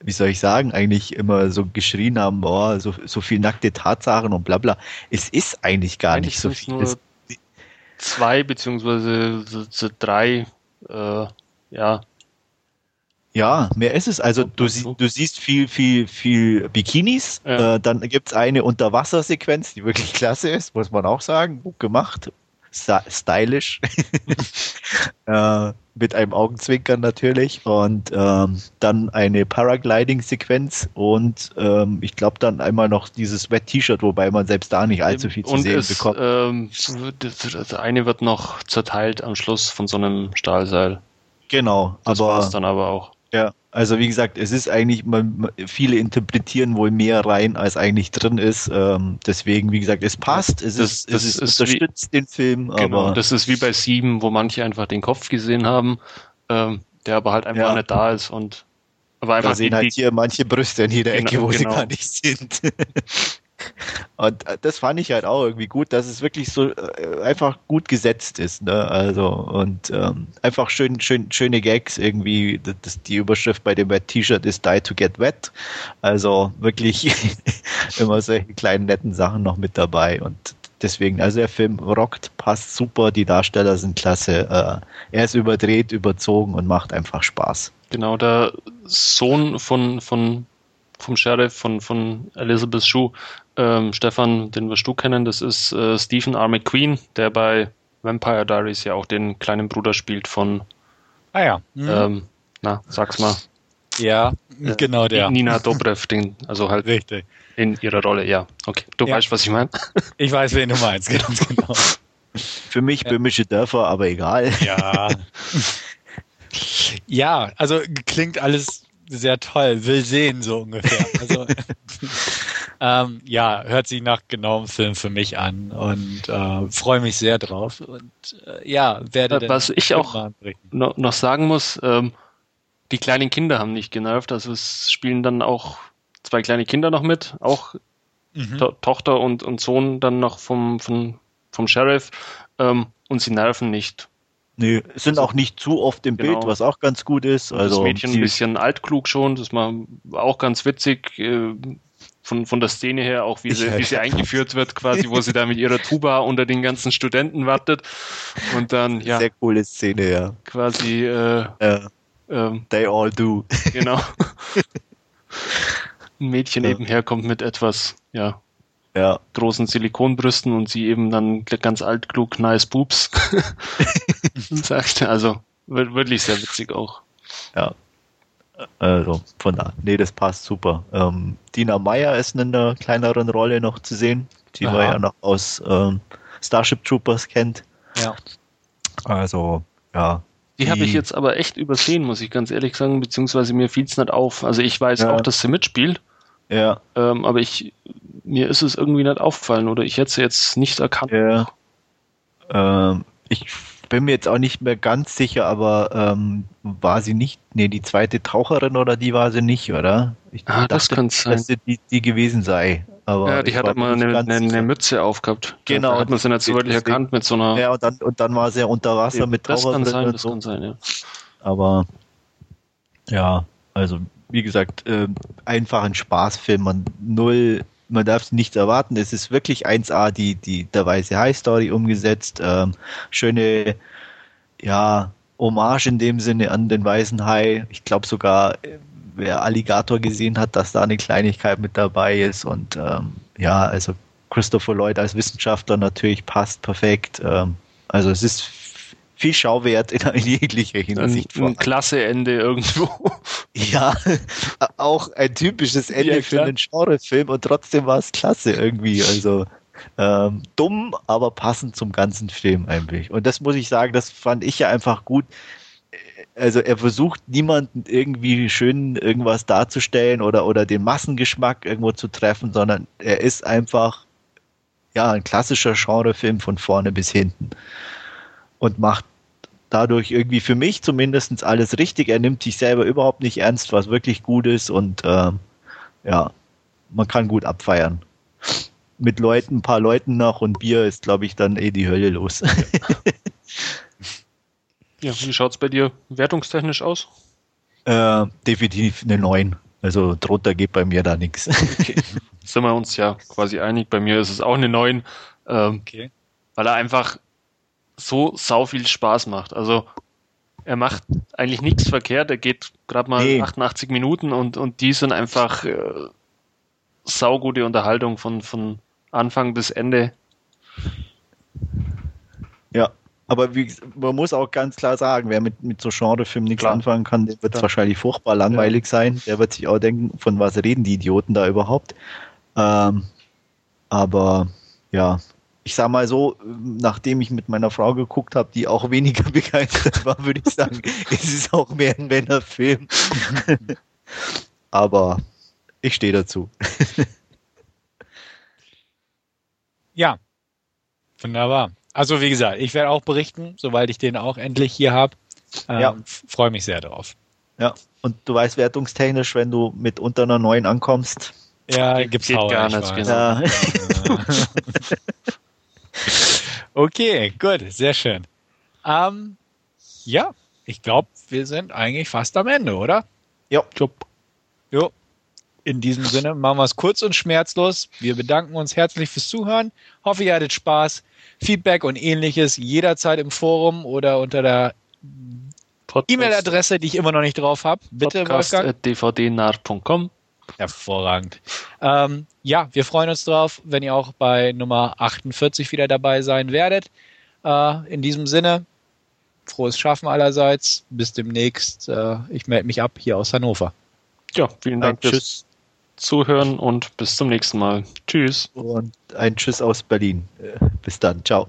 wie soll ich sagen, eigentlich immer so geschrien haben, boah, so, so viel nackte Tatsachen und bla bla. Es ist eigentlich gar Eigentlich nicht so viel. nur zwei beziehungsweise drei, äh, ja, ja, mehr ist es. Also du, sie, du siehst viel, viel, viel Bikinis. Ja. Äh, dann gibt's eine Unterwassersequenz, die wirklich klasse ist, muss man auch sagen. Gut gemacht. Stylisch. äh, mit einem Augenzwinkern natürlich. Und ähm, dann eine Paragliding-Sequenz und ähm, ich glaube dann einmal noch dieses Wet-T-Shirt, wobei man selbst da nicht allzu viel zu und sehen es, bekommt. ähm, das, das eine wird noch zerteilt am Schluss von so einem Stahlseil. genau, Das aber war's dann aber auch. Ja, also wie gesagt, es ist eigentlich, man, viele interpretieren wohl mehr rein, als eigentlich drin ist. Ähm, deswegen, wie gesagt, es passt, es, Das- ist, das es ist, unterstützt den Film, Genau, aber das ist wie bei Sieben, wo manche einfach den Kopf gesehen haben, ähm, der aber halt einfach Ja. nicht da ist und aber da einfach sehen die, halt hier manche Brüste in jeder Genau, Ecke, wo sie genau. gar nicht sind. Und äh, das fand ich halt auch irgendwie gut, dass es wirklich so äh, einfach gut gesetzt ist. Ne? Also und ähm, einfach schön, schön, schöne Gags irgendwie. Das, die Überschrift bei dem T-Shirt ist Die to Get Wet. Also wirklich immer solche kleinen netten Sachen noch mit dabei und deswegen, also der Film rockt, passt super, die Darsteller sind klasse. Äh, er ist überdreht, überzogen und macht einfach Spaß. genau der Sohn von von vom Sheriff von von Elizabeth Shue, ähm, Stefan, den wirst du kennen, das ist äh, Stephen R. McQueen, der bei Vampire Diaries ja auch den kleinen Bruder spielt von Ah ja. Mhm. ähm, na sag's mal ja, äh, genau der. Nina Dobrev, den, also halt Richtig. in ihrer Rolle, ja. Okay, du Ja. weißt, was ich meine. Ich weiß, wen du meinst, ganz genau. Für mich Ja. böhmische Dörfer, aber egal. Ja. ja, also klingt alles sehr toll. Will sehen, so ungefähr. Also, ähm, ja, hört sich nach genauem Film für mich an und äh, freue mich sehr drauf. Und äh, ja, werde Was ich auch no, noch sagen muss, ähm, die kleinen Kinder haben nicht genervt. Also es spielen dann auch zwei kleine Kinder noch mit, auch Mhm. to Tochter und, und Sohn dann noch vom, vom, vom Sheriff. Ähm, und sie nerven nicht. Nee, sind auch nicht zu oft im Genau. Bild, was auch ganz gut ist. Also das Mädchen ein bisschen altklug schon, das war auch ganz witzig. Äh, von, von der Szene her, auch wie sie, halt. wie sie eingeführt wird, quasi, wo sie da mit ihrer Tuba unter den ganzen Studenten wartet und dann ja sehr coole Szene, ja. quasi äh, Äh, ähm, they all do. Genau. Ein Mädchen Ja. eben herkommt mit etwas, ja, Ja, großen Silikonbrüsten und sie eben dann ganz altklug nice boobs sagt. Also wir- wirklich sehr witzig auch. ja. Also von da. Nee, das passt super. Ähm, Dina Meyer ist in einer kleineren Rolle noch zu sehen, die man Aha. ja noch aus ähm, Starship Troopers kennt. Ja. Also, ja. Die habe ich Die- jetzt aber echt übersehen, muss ich ganz ehrlich sagen, beziehungsweise mir fiel es nicht auf. Also ich weiß Ja. auch, dass sie mitspielt, Ja, ähm, aber ich mir ist es irgendwie nicht aufgefallen oder ich hätte sie jetzt nicht erkannt. ja. Ähm, ich bin mir jetzt auch nicht mehr ganz sicher, aber ähm, war sie nicht, nee, die zweite Taucherin oder die war sie nicht, oder? Ich Ah, das kann sein. dass sie die, die gewesen sei. Aber Ja, die hat immer eine, eine, eine Mütze aufgehabt. Genau, Da hat man sie nicht so wirklich erkannt mit so einer. Ja, und dann, und dann war sie ja unter Wasser mit das kann sein, das so. kann sein, ja. Aber ja, also wie gesagt, äh, einfach ein Spaßfilm. Man null, man darf es nicht erwarten. Es ist wirklich 1A, die, die der weiße High Story umgesetzt. Ähm, schöne, ja, Hommage in dem Sinne an den weißen Hai. Ich glaube sogar, äh, wer Alligator gesehen hat, dass da eine Kleinigkeit mit dabei ist. Und ähm, ja, also Christopher Lloyd als Wissenschaftler natürlich passt perfekt. Ähm, also es ist viel Schauwert in, in jeglicher Ein, Hinsicht. ein vorhanden. klasse Ende irgendwo. Ja, auch ein typisches Ende Ja, für einen Genrefilm und trotzdem war es klasse irgendwie. Also ähm, dumm, aber passend zum ganzen Film eigentlich. Und das muss ich sagen, das fand ich ja einfach gut. Also er versucht niemanden irgendwie schön irgendwas darzustellen oder, oder den Massengeschmack irgendwo zu treffen, sondern er ist einfach ja ein klassischer Genrefilm von vorne bis hinten und macht dadurch irgendwie für mich zumindest alles richtig. Er nimmt sich selber überhaupt nicht ernst, was wirklich gut ist und ähm, ja, man kann gut abfeiern. Mit Leuten, ein paar Leuten noch und Bier ist, glaube ich, dann eh die Hölle los. Ja, wie schaut es bei dir wertungstechnisch aus? Äh, definitiv eine 9. Also drunter geht bei mir da nichts. Okay. Sind wir uns ja quasi einig. Bei mir ist es auch eine 9. Ähm, okay. Weil er einfach so sau viel Spaß macht. Also er macht eigentlich nichts verkehrt. Er geht gerade mal nee. 88 Minuten und, und die sind einfach äh, saugute Unterhaltung von, von Anfang bis Ende. Ja, aber wie, man muss auch ganz klar sagen, wer mit, mit so Genrefilmen nichts klar. anfangen kann, der wird wahrscheinlich furchtbar langweilig ja. sein. Der wird sich auch denken, von was reden die Idioten da überhaupt. Ähm, aber ja, ich sag mal so, nachdem ich mit meiner Frau geguckt habe, die auch weniger begeistert war, würde ich sagen, es ist auch mehr ein Männerfilm. Aber ich stehe dazu. ja, wunderbar. Also wie gesagt, ich werde auch berichten, sobald ich den auch endlich hier habe. Ähm, ja. Freue mich sehr drauf. Ja, und du weißt wertungstechnisch, wenn du mit unter einer 9 ankommst. Ja, gibt's geht gar nicht. Genau. Ja. Okay, gut, sehr schön. Ähm, ja, ich glaube, wir sind eigentlich fast am Ende, oder? Ja. Jo. In diesem Sinne machen wir es kurz und schmerzlos. Wir bedanken uns herzlich fürs Zuhören. Hoffe, ihr hattet Spaß. Feedback und ähnliches jederzeit im Forum oder unter der E-Mail-Adresse, die ich immer noch nicht drauf habe. Bitte, Wolfgang. dvdnar.com. Hervorragend. Ähm, ja, wir freuen uns drauf, wenn ihr auch bei Nummer 48 wieder dabei sein werdet. Äh, in diesem Sinne, frohes Schaffen allerseits. Bis demnächst. Äh, ich melde mich ab hier aus Hannover. Ja, vielen Dank ein fürs Zuhören und bis zum nächsten Mal. Tschüss. Und ein Tschüss aus Berlin. Äh, bis dann. Ciao.